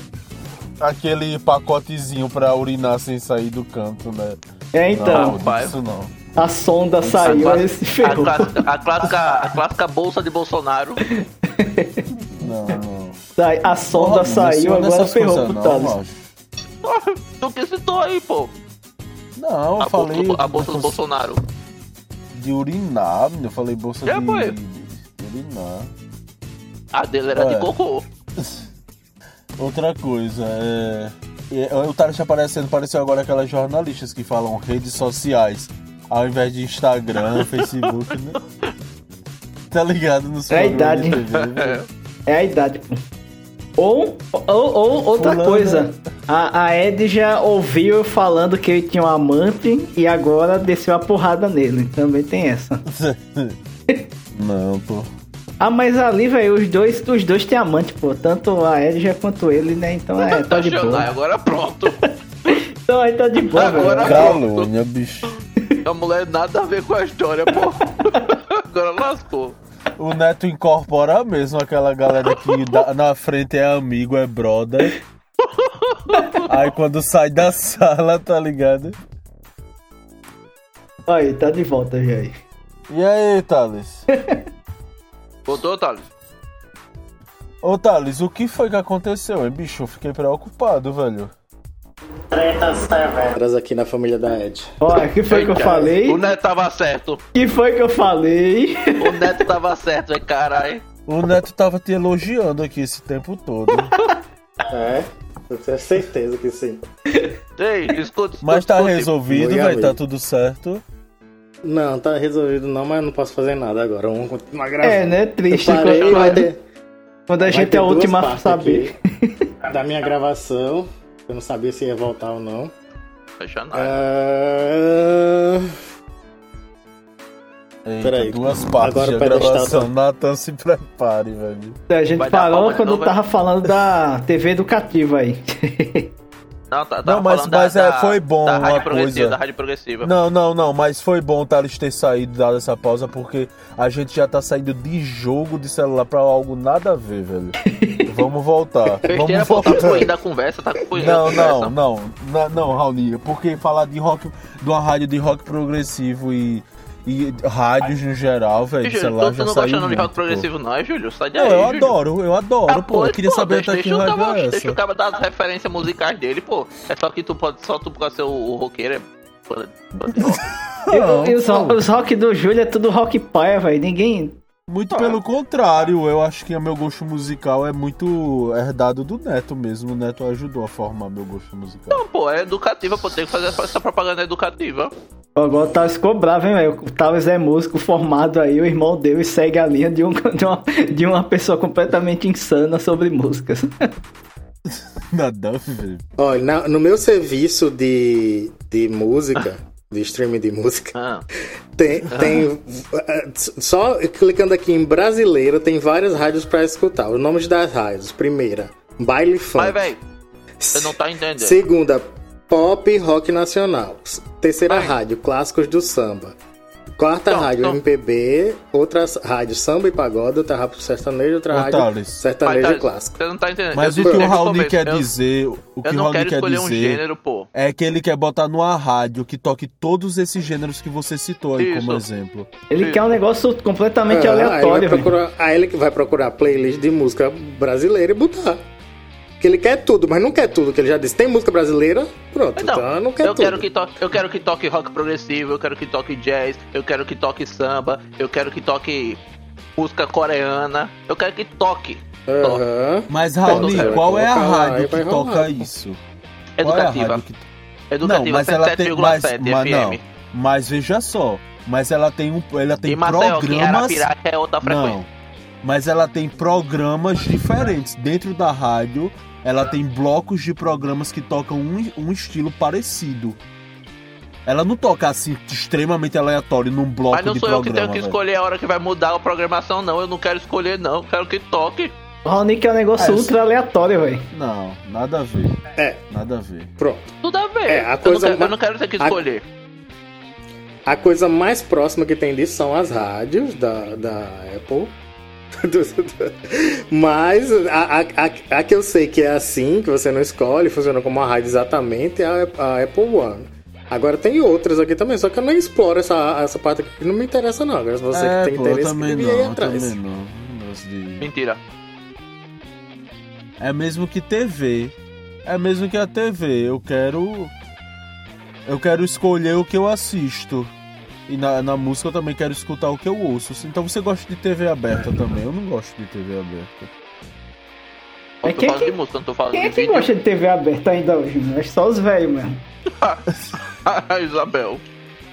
Speaker 3: aquele pacotezinho pra urinar sem sair do canto, né?
Speaker 2: É então,
Speaker 3: não,
Speaker 4: pai.
Speaker 3: isso não.
Speaker 2: a sonda
Speaker 4: A,
Speaker 2: saiu, aí
Speaker 4: clássica,
Speaker 2: se ferrou.
Speaker 4: a, clássica, a, clássica, a clássica bolsa de Bolsonaro.
Speaker 3: Não,
Speaker 2: A sonda
Speaker 3: Porra,
Speaker 2: saiu,
Speaker 3: não
Speaker 2: agora ferrou pro
Speaker 3: não,
Speaker 2: Thales.
Speaker 4: Tu que citou aí, pô.
Speaker 3: Não, eu
Speaker 4: A
Speaker 3: falei
Speaker 4: bolsa, do- a bolsa do Bolsonaro.
Speaker 3: de urinar, menino. eu falei bolsa
Speaker 4: É,
Speaker 3: de,
Speaker 4: foi.
Speaker 3: de, de urinar.
Speaker 4: A dele era
Speaker 3: Ué.
Speaker 4: de cocô.
Speaker 3: Outra coisa, é. é, O Thales aparecendo, pareceu agora aquelas jornalistas que falam redes sociais ao invés de Instagram, Facebook, né? Tá ligado nos
Speaker 2: É a idade.
Speaker 3: TV, velho?
Speaker 2: É a idade, pô. Ou, ou, ou outra
Speaker 3: Fulano.
Speaker 2: coisa, a, a Ed já ouviu eu falando que ele tinha um amante e agora desceu a porrada nele. Também tem essa.
Speaker 3: Não, pô.
Speaker 2: Ah, mas ali, velho, os dois, os dois têm amante, pô. Tanto a Edja quanto ele, né? Então é, tá de
Speaker 4: Xangai,
Speaker 2: boa.
Speaker 4: agora pronto.
Speaker 2: Então aí tá de boa,
Speaker 4: Agora-
Speaker 2: velho.
Speaker 3: Calúnia, bicho.
Speaker 4: A mulher nada a ver com a história, pô. Agora lascou.
Speaker 3: O Neto incorpora mesmo aquela galera que dá- na frente é amigo, é brother. Aí quando sai da sala, tá ligado?
Speaker 2: Aí, tá de volta, já aí.
Speaker 3: E aí, Thales?
Speaker 4: Voltou, Thales?
Speaker 3: Ô Thales, o que foi que aconteceu, hein, bicho? Eu fiquei preocupado, velho.
Speaker 1: Tretas severas aqui na família da Ed.
Speaker 2: Olha, o que foi que eu
Speaker 4: Eita,
Speaker 2: falei?
Speaker 4: O Neto tava certo.
Speaker 2: O que foi que eu falei?
Speaker 4: O Neto tava certo, é caralho.
Speaker 3: O Neto tava te elogiando aqui esse tempo todo.
Speaker 1: É? Eu tenho certeza que sim.
Speaker 4: Ei, escuta,
Speaker 3: Mas tá
Speaker 4: escuta.
Speaker 3: resolvido, velho,
Speaker 1: amigo.
Speaker 3: tá tudo certo.
Speaker 1: Não, tá resolvido não, mas eu não posso fazer nada agora. Vamos continuar gravando.
Speaker 2: É, né? Triste
Speaker 1: Eu parei,
Speaker 2: quando,
Speaker 1: vai ter,
Speaker 2: quando a
Speaker 1: vai
Speaker 2: gente é a última a saber.
Speaker 1: da minha gravação. Eu não sabia se ia voltar ou não.
Speaker 4: Fecha nada.
Speaker 1: Ah,
Speaker 3: Eita,
Speaker 1: Peraí,
Speaker 3: duas partes
Speaker 1: agora
Speaker 3: de gravação. Natan, se prepare, velho.
Speaker 2: A gente
Speaker 4: Vai
Speaker 2: parou quando tava falando da TV educativa aí.
Speaker 4: Não, tá,
Speaker 3: Não, mas-
Speaker 4: da-
Speaker 3: mas, é,
Speaker 4: da-
Speaker 3: foi bom
Speaker 4: da
Speaker 3: uma
Speaker 4: rádio progressiva,
Speaker 3: coisa.
Speaker 4: Da rádio progressiva.
Speaker 3: Não, não, não, mas foi bom o Thales ter saído, dado essa pausa, porque a gente já tá saindo de jogo de celular pra algo nada a ver, velho. Vamos voltar. Vamos
Speaker 4: tá
Speaker 3: voltar.
Speaker 4: fluindo a conversa, tá
Speaker 3: Não, não, não, não, não, Raoni, porque falar de rock, de uma rádio de rock progressivo e, e rádios no geral, velho, celular
Speaker 4: tu,
Speaker 3: já
Speaker 4: tu não
Speaker 3: saiu
Speaker 4: gosta não de rock progressivo, não, é, Júlio? Sai daí.
Speaker 3: Eu
Speaker 4: Júlio.
Speaker 3: adoro, eu adoro,
Speaker 4: Ah,
Speaker 3: pô, eu queria
Speaker 4: pô,
Speaker 3: saber
Speaker 4: deixa,
Speaker 3: até que
Speaker 4: deixa, o
Speaker 3: rádio
Speaker 4: cara,
Speaker 3: é
Speaker 4: deixa o
Speaker 3: essa.
Speaker 4: cara dar as referências musicais dele, pô. É só que tu pode, só tu pode ser o, o roqueiro. é-
Speaker 2: e os, os rock do Júlio é tudo rock paia, velho. Ninguém.
Speaker 3: Muito pelo contrário, eu acho que o meu gosto musical é muito herdado do Neto mesmo. O Neto ajudou a formar meu gosto musical.
Speaker 4: Não, pô, é educativa, pô, tem que fazer essa propaganda educativa.
Speaker 2: Agora o Thales ficou bravo, hein, velho? O Thales é músico formado aí, o irmão dele segue a linha de, um, de, uma, de uma pessoa completamente insana sobre músicas.
Speaker 3: Nada ver.
Speaker 1: Olha, na- no meu serviço de, de música, de streaming de música,
Speaker 4: Ah,
Speaker 1: tem, tem eh, só clicando aqui em brasileiro, tem várias rádios pra escutar. Os nomes das rádios. Primeira, Baile Funk.
Speaker 4: vai, velho. Você não tá entendendo.
Speaker 1: Segunda, Pop Rock Nacional. Terceira
Speaker 4: Vai.
Speaker 1: rádio, Clássicos do Samba. Quarta
Speaker 4: Então,
Speaker 1: rádio,
Speaker 4: então.
Speaker 1: MPB. Outra rádio, Samba e Pagode. Outra rádio, Sertanejo. Outra
Speaker 3: Ô,
Speaker 1: rádio,
Speaker 3: Thales.
Speaker 4: Mas,
Speaker 1: Sertanejo
Speaker 4: tá,
Speaker 1: Clássico.
Speaker 4: Você não tá entendendo.
Speaker 3: Mas
Speaker 4: Eu
Speaker 3: o que o Raoni quer
Speaker 4: eu-
Speaker 3: dizer, o que
Speaker 4: Eu
Speaker 3: o
Speaker 4: não
Speaker 3: Raoni
Speaker 4: quero
Speaker 3: quer
Speaker 4: escolher um
Speaker 3: dizer
Speaker 4: gênero, pô.
Speaker 3: é que ele quer botar numa rádio que toque todos esses gêneros que você citou aí como
Speaker 4: Isso.
Speaker 3: exemplo.
Speaker 2: Ele
Speaker 4: Sim.
Speaker 2: quer um negócio completamente
Speaker 1: Ah, aí, ele vai
Speaker 2: aleatório, velho.
Speaker 1: procurar, aí ele que vai procurar playlist de música brasileira e botar. Que ele quer tudo, mas não quer tudo, que ele já disse. Tem música brasileira? Pronto,
Speaker 4: Então,
Speaker 1: então não quer
Speaker 4: eu
Speaker 1: tudo.
Speaker 4: quero que toque, eu quero que toque rock progressivo, eu quero que toque jazz, eu quero que toque samba, eu quero que toque música coreana, eu quero que toque. toque.
Speaker 1: Aham.
Speaker 3: Mas Raoni,
Speaker 4: Vai
Speaker 3: qual é a rádio que toca isso? É
Speaker 4: Educativa. Educativa
Speaker 3: Não, mas ela tem mas,
Speaker 4: 77,7
Speaker 3: mas não,
Speaker 4: FM.
Speaker 3: mas veja só, mas ela tem um ela tem
Speaker 4: e Marcel,
Speaker 3: programas
Speaker 4: Piraca é outra frequência.
Speaker 3: Não. Mas ela tem programas diferentes. Dentro da rádio, ela tem blocos de programas que tocam um, um estilo parecido. Ela não toca assim extremamente aleatório num bloco
Speaker 4: Mas não
Speaker 3: de
Speaker 4: sou eu que
Speaker 3: programa.
Speaker 4: tenho que
Speaker 3: velho.
Speaker 4: escolher a hora que vai mudar a programação, não. Eu não quero escolher, não. Eu quero que toque.
Speaker 2: O Raoni quer um negócio
Speaker 3: É,
Speaker 2: ultra aleatório, velho.
Speaker 3: Não, nada a ver.
Speaker 1: É.
Speaker 3: Nada a ver.
Speaker 1: Pronto.
Speaker 4: Tudo a ver.
Speaker 1: É, a
Speaker 4: eu,
Speaker 1: coisa
Speaker 4: não quero, eu não quero ter que
Speaker 1: a-
Speaker 4: escolher.
Speaker 1: A coisa mais próxima que tem disso são as rádios da, da Apple. Mas a, a, a, a que eu sei que é assim, que você não escolhe, funciona como uma rádio exatamente, é a, a Apple One. Agora tem outras aqui também, só que eu não exploro essa, essa parte aqui que não me interessa não. Agora se você
Speaker 3: é,
Speaker 1: que tem
Speaker 3: pô, eu
Speaker 1: interesse,
Speaker 3: também
Speaker 1: devia
Speaker 3: não, eu
Speaker 1: atrás.
Speaker 3: também não. De-
Speaker 4: Mentira.
Speaker 3: É mesmo que TV. É mesmo que a TV. Eu quero. Eu quero escolher o que eu assisto. E na, na música eu também quero escutar o que eu ouço. Então você gosta de TV aberta também? Eu não gosto de TV aberta.
Speaker 2: É quem que-
Speaker 4: de música, eu não tô falando
Speaker 2: Quem é
Speaker 4: de
Speaker 2: que
Speaker 4: vídeo.
Speaker 2: gosta de TV aberta ainda hoje? Né? Acho só os velhos mesmo.
Speaker 4: Isabel.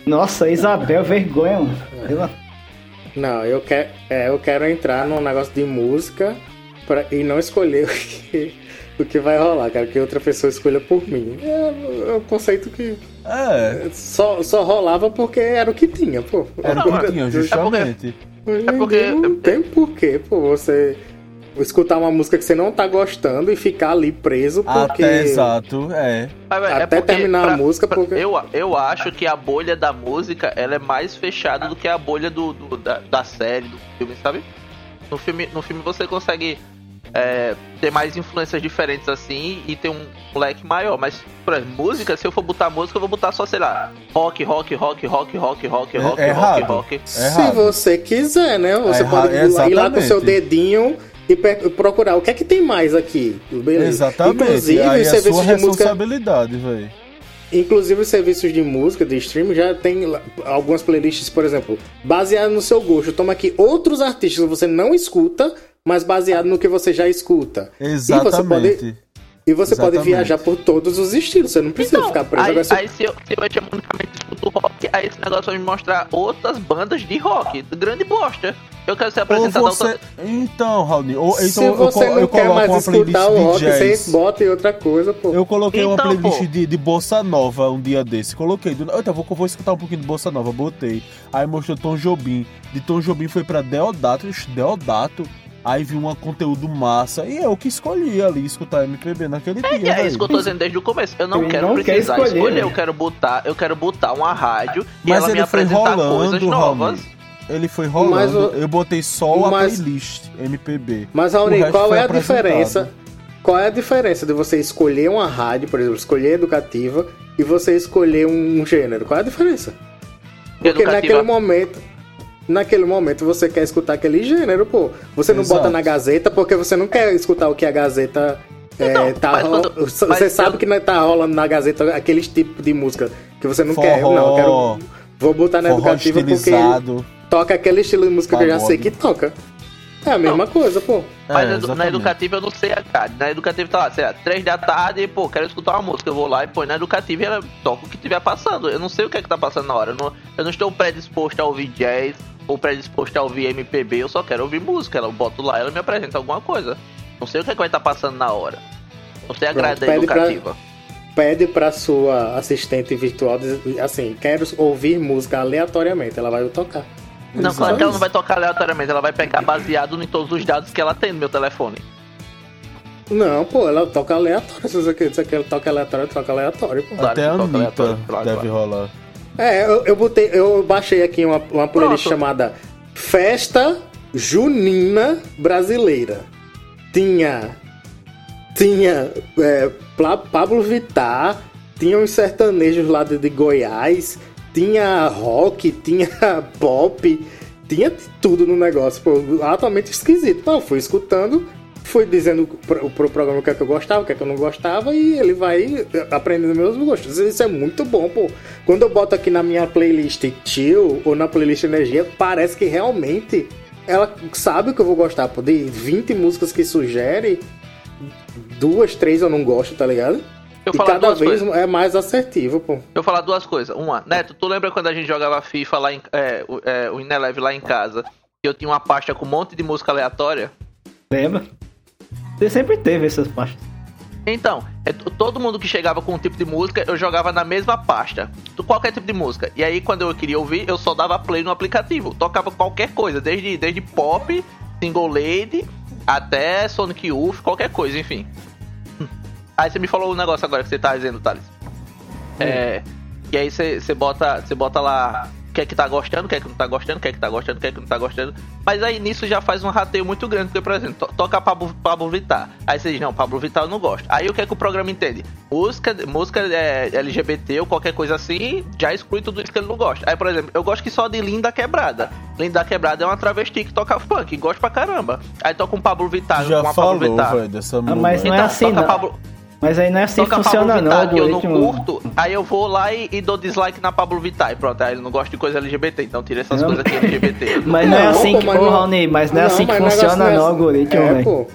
Speaker 2: Nossa, Isabel, vergonha, mano.
Speaker 1: Não, eu quero, é, eu quero entrar num negócio de música pra, e não escolher o que, o que vai rolar. Quero que outra pessoa escolha por mim. É, é um conceito que
Speaker 3: É,
Speaker 1: só, só rolava porque era o que tinha, pô.
Speaker 3: era o que tinha, justamente.
Speaker 1: Hoje
Speaker 4: É porque-
Speaker 1: dia Não tem porquê, pô, você escutar uma música que você não tá gostando e ficar ali preso porque.
Speaker 3: Até exato, é.
Speaker 4: É
Speaker 1: Até
Speaker 4: porque
Speaker 1: terminar a música, porque-
Speaker 4: Eu, eu acho que a bolha da música ela é mais fechada do que a bolha do, do- da, da série, do filme, sabe? No filme, no filme você consegue é, ter mais influências diferentes assim e ter um leque maior. Mas, por exemplo, música, se eu for botar música, eu vou botar só, sei lá, rock, rock, rock, rock, rock, rock,
Speaker 3: É-
Speaker 4: rock,
Speaker 3: é
Speaker 4: rock, rock.
Speaker 1: Se
Speaker 3: errado.
Speaker 1: você quiser, né? Você
Speaker 3: É
Speaker 1: pode ir lá com o seu dedinho e procurar o que é que tem mais aqui. Beleza.
Speaker 3: Exatamente.
Speaker 1: Inclusive,
Speaker 3: Aí é
Speaker 1: serviços
Speaker 3: sua
Speaker 1: de música.
Speaker 3: responsabilidade, velho.
Speaker 1: Inclusive os serviços de música, de streaming, já tem algumas playlists, por exemplo, baseado no seu gosto. Toma aqui outros artistas que você não escuta, mas baseado no que você já escuta. E você pode,
Speaker 3: Exatamente.
Speaker 1: E você pode
Speaker 3: Exatamente.
Speaker 1: viajar por todos os estilos. Você não precisa
Speaker 4: Então,
Speaker 1: ficar preso.
Speaker 4: aí,
Speaker 1: Agora, se-
Speaker 4: aí se eu, se eu hegemonicamente escuto rock, aí esse negócio vai me mostrar outras bandas de rock. Grande bosta. Eu quero ser
Speaker 3: Ou
Speaker 4: apresentado
Speaker 3: você... Então, Raoni, ou, então
Speaker 1: se
Speaker 3: eu,
Speaker 1: você
Speaker 3: co-
Speaker 1: não
Speaker 3: eu
Speaker 1: quer mais
Speaker 3: uma playlist
Speaker 1: escutar o rock, você bota em outra coisa, pô.
Speaker 3: Eu coloquei uma
Speaker 4: Então,
Speaker 3: playlist
Speaker 4: pô.
Speaker 3: de, de Bossa Nova um dia desse. Coloquei. Do... Então, vou, vou escutar um pouquinho de Bossa Nova. Botei. Aí mostrou Tom Jobim. De Tom Jobim foi pra Deodato. Ixi, Deodato. Aí vi um conteúdo massa. E eu que escolhi ali escutar MPB naquele
Speaker 4: É,
Speaker 3: dia.
Speaker 4: é isso que eu tô dizendo desde o começo. Eu não
Speaker 2: Ele
Speaker 4: quero
Speaker 2: não quer
Speaker 4: precisar
Speaker 2: escolher,
Speaker 4: escolher,
Speaker 2: né?
Speaker 4: eu quero botar, eu quero botar uma rádio e
Speaker 3: Mas
Speaker 4: ela me
Speaker 3: ele foi
Speaker 4: apresentar coisas
Speaker 3: rolando,
Speaker 4: novas.
Speaker 3: Raoni. Ele foi rolando.
Speaker 1: Mas o-
Speaker 3: Eu botei só
Speaker 1: mas-
Speaker 3: a playlist MPB.
Speaker 1: Mas, Raoni, qual é a diferença? Qual é a diferença de você escolher uma rádio, por exemplo, escolher educativa e você escolher um gênero? Qual é a diferença? Porque
Speaker 4: Educativa.
Speaker 1: naquele momento, naquele momento você quer escutar aquele gênero, pô. Você não
Speaker 3: Exato.
Speaker 1: bota na Gazeta porque você não quer escutar o que a Gazeta é,
Speaker 4: Então,
Speaker 1: tá
Speaker 4: mas quando-
Speaker 1: Você
Speaker 4: mas
Speaker 1: sabe
Speaker 4: eu-
Speaker 1: que não tá rolando na Gazeta aqueles tipos de música que você não
Speaker 3: Forró,
Speaker 1: quer. Não, eu quero. Vou botar na educativa porque toca aquele estilo de música que eu já sei que toca. É a mesma coisa, pô.
Speaker 4: Mas
Speaker 3: É,
Speaker 4: na edu- na
Speaker 3: exatamente.
Speaker 4: educativa eu não sei a cara. Na educativa tá lá, sei lá, três da tarde, pô, quero escutar uma música. Eu vou lá e põe na educativa e ela toca o que tiver passando. Eu não sei o que é que tá passando na hora. Eu não, eu não estou predisposto a ouvir jazz ou predisposto a ouvir MPB. Eu só quero ouvir música. Ela eu boto lá ela me apresenta alguma coisa. Não sei o que é que vai estar passando na hora. Não sei a
Speaker 1: Pronto,
Speaker 4: grade
Speaker 1: pra-
Speaker 4: educativa.
Speaker 1: pede pra sua assistente virtual, assim, quero ouvir música aleatoriamente, ela vai tocar.
Speaker 4: Não, claro que ela não vai tocar aleatoriamente, ela vai pegar baseado em todos os dados que ela tem no meu telefone.
Speaker 1: Não, pô, ela toca aleatório. Se você quer, se você quer toca aleatório, toca aleatório, pô.
Speaker 4: Claro
Speaker 3: Até
Speaker 4: que
Speaker 3: a
Speaker 4: toca
Speaker 3: Anitta
Speaker 4: aleatório, claro,
Speaker 3: deve
Speaker 4: claro.
Speaker 3: rolar.
Speaker 1: É, eu, eu botei, eu baixei aqui uma, uma playlist chamada Festa Junina Brasileira. Tinha. Tinha é, Pablo Vittar, tinha uns sertanejos lá de, de Goiás, tinha rock, tinha pop, tinha tudo no negócio, pô, altamente esquisito. Pô, eu fui escutando, fui dizendo pro, pro programa o que é que eu gostava, o que é que eu não gostava, e ele vai aprendendo meus gostos. Isso é muito bom, pô. Quando eu boto aqui na minha playlist Chill ou na playlist Energia, parece que realmente ela sabe o que eu vou gostar, pô. De 20 músicas que sugere, duas, três eu não gosto, tá ligado?
Speaker 4: Eu
Speaker 1: e
Speaker 4: falar
Speaker 1: cada
Speaker 4: duas
Speaker 1: vez
Speaker 4: coisas.
Speaker 1: é mais assertivo, pô.
Speaker 4: Eu vou falar duas coisas. Uma, Neto, tu lembra quando a gente jogava FIFA lá em. É, o- é, o Ineleve lá em casa? E eu tinha uma pasta com um monte de música aleatória?
Speaker 2: Lembra? Você sempre teve essas partes.
Speaker 4: Então, é, todo mundo que chegava com um tipo de música, eu jogava na mesma pasta. Qualquer tipo de música. E aí, quando eu queria ouvir, eu só dava play no aplicativo. Tocava qualquer coisa, desde, desde pop, single lady, até Sonic Youth, qualquer coisa, enfim. Aí você me falou um negócio agora que você tá dizendo, Thales. É. E aí você você bota, você bota lá o que é que tá gostando, o que é que não tá gostando, o que é que tá gostando, o que é que não tá gostando. Mas aí nisso já faz um rateio muito grande, porque, por exemplo, to- toca Pablo, Pablo Vittar. Aí você diz, não, Pablo Vittar eu não gosto. Aí o que é que o programa entende? Música, música é, LGBT ou qualquer coisa assim, já exclui tudo isso que ele não gosta. Aí, por exemplo, eu gosto que só de Linda Quebrada. Linda Quebrada é uma travesti que toca funk, gosto pra caramba. Aí toca um Pablo Vittar,
Speaker 3: Já
Speaker 4: com a
Speaker 3: falou,
Speaker 4: Pablo Vittar.
Speaker 3: velho, dessa
Speaker 2: Ah, mas não é
Speaker 4: Então,
Speaker 2: assim,
Speaker 4: toca
Speaker 2: não.
Speaker 4: Pablo,
Speaker 2: Mas aí não é assim que funciona
Speaker 4: Pablo
Speaker 2: não,
Speaker 4: Vittar, que eu não curto, aí eu vou lá e, e dou dislike na Pablo Vittar. E pronto, aí ele não gosta de coisa LGBT, então tira essas
Speaker 2: Não.
Speaker 4: coisas aqui LGBT.
Speaker 2: Mas não é assim que,
Speaker 1: mas
Speaker 2: ô
Speaker 1: não-
Speaker 2: Raoni, mas não é assim que funciona
Speaker 1: não é assim.
Speaker 2: algoritmo,
Speaker 1: É,
Speaker 2: velho.
Speaker 1: pô.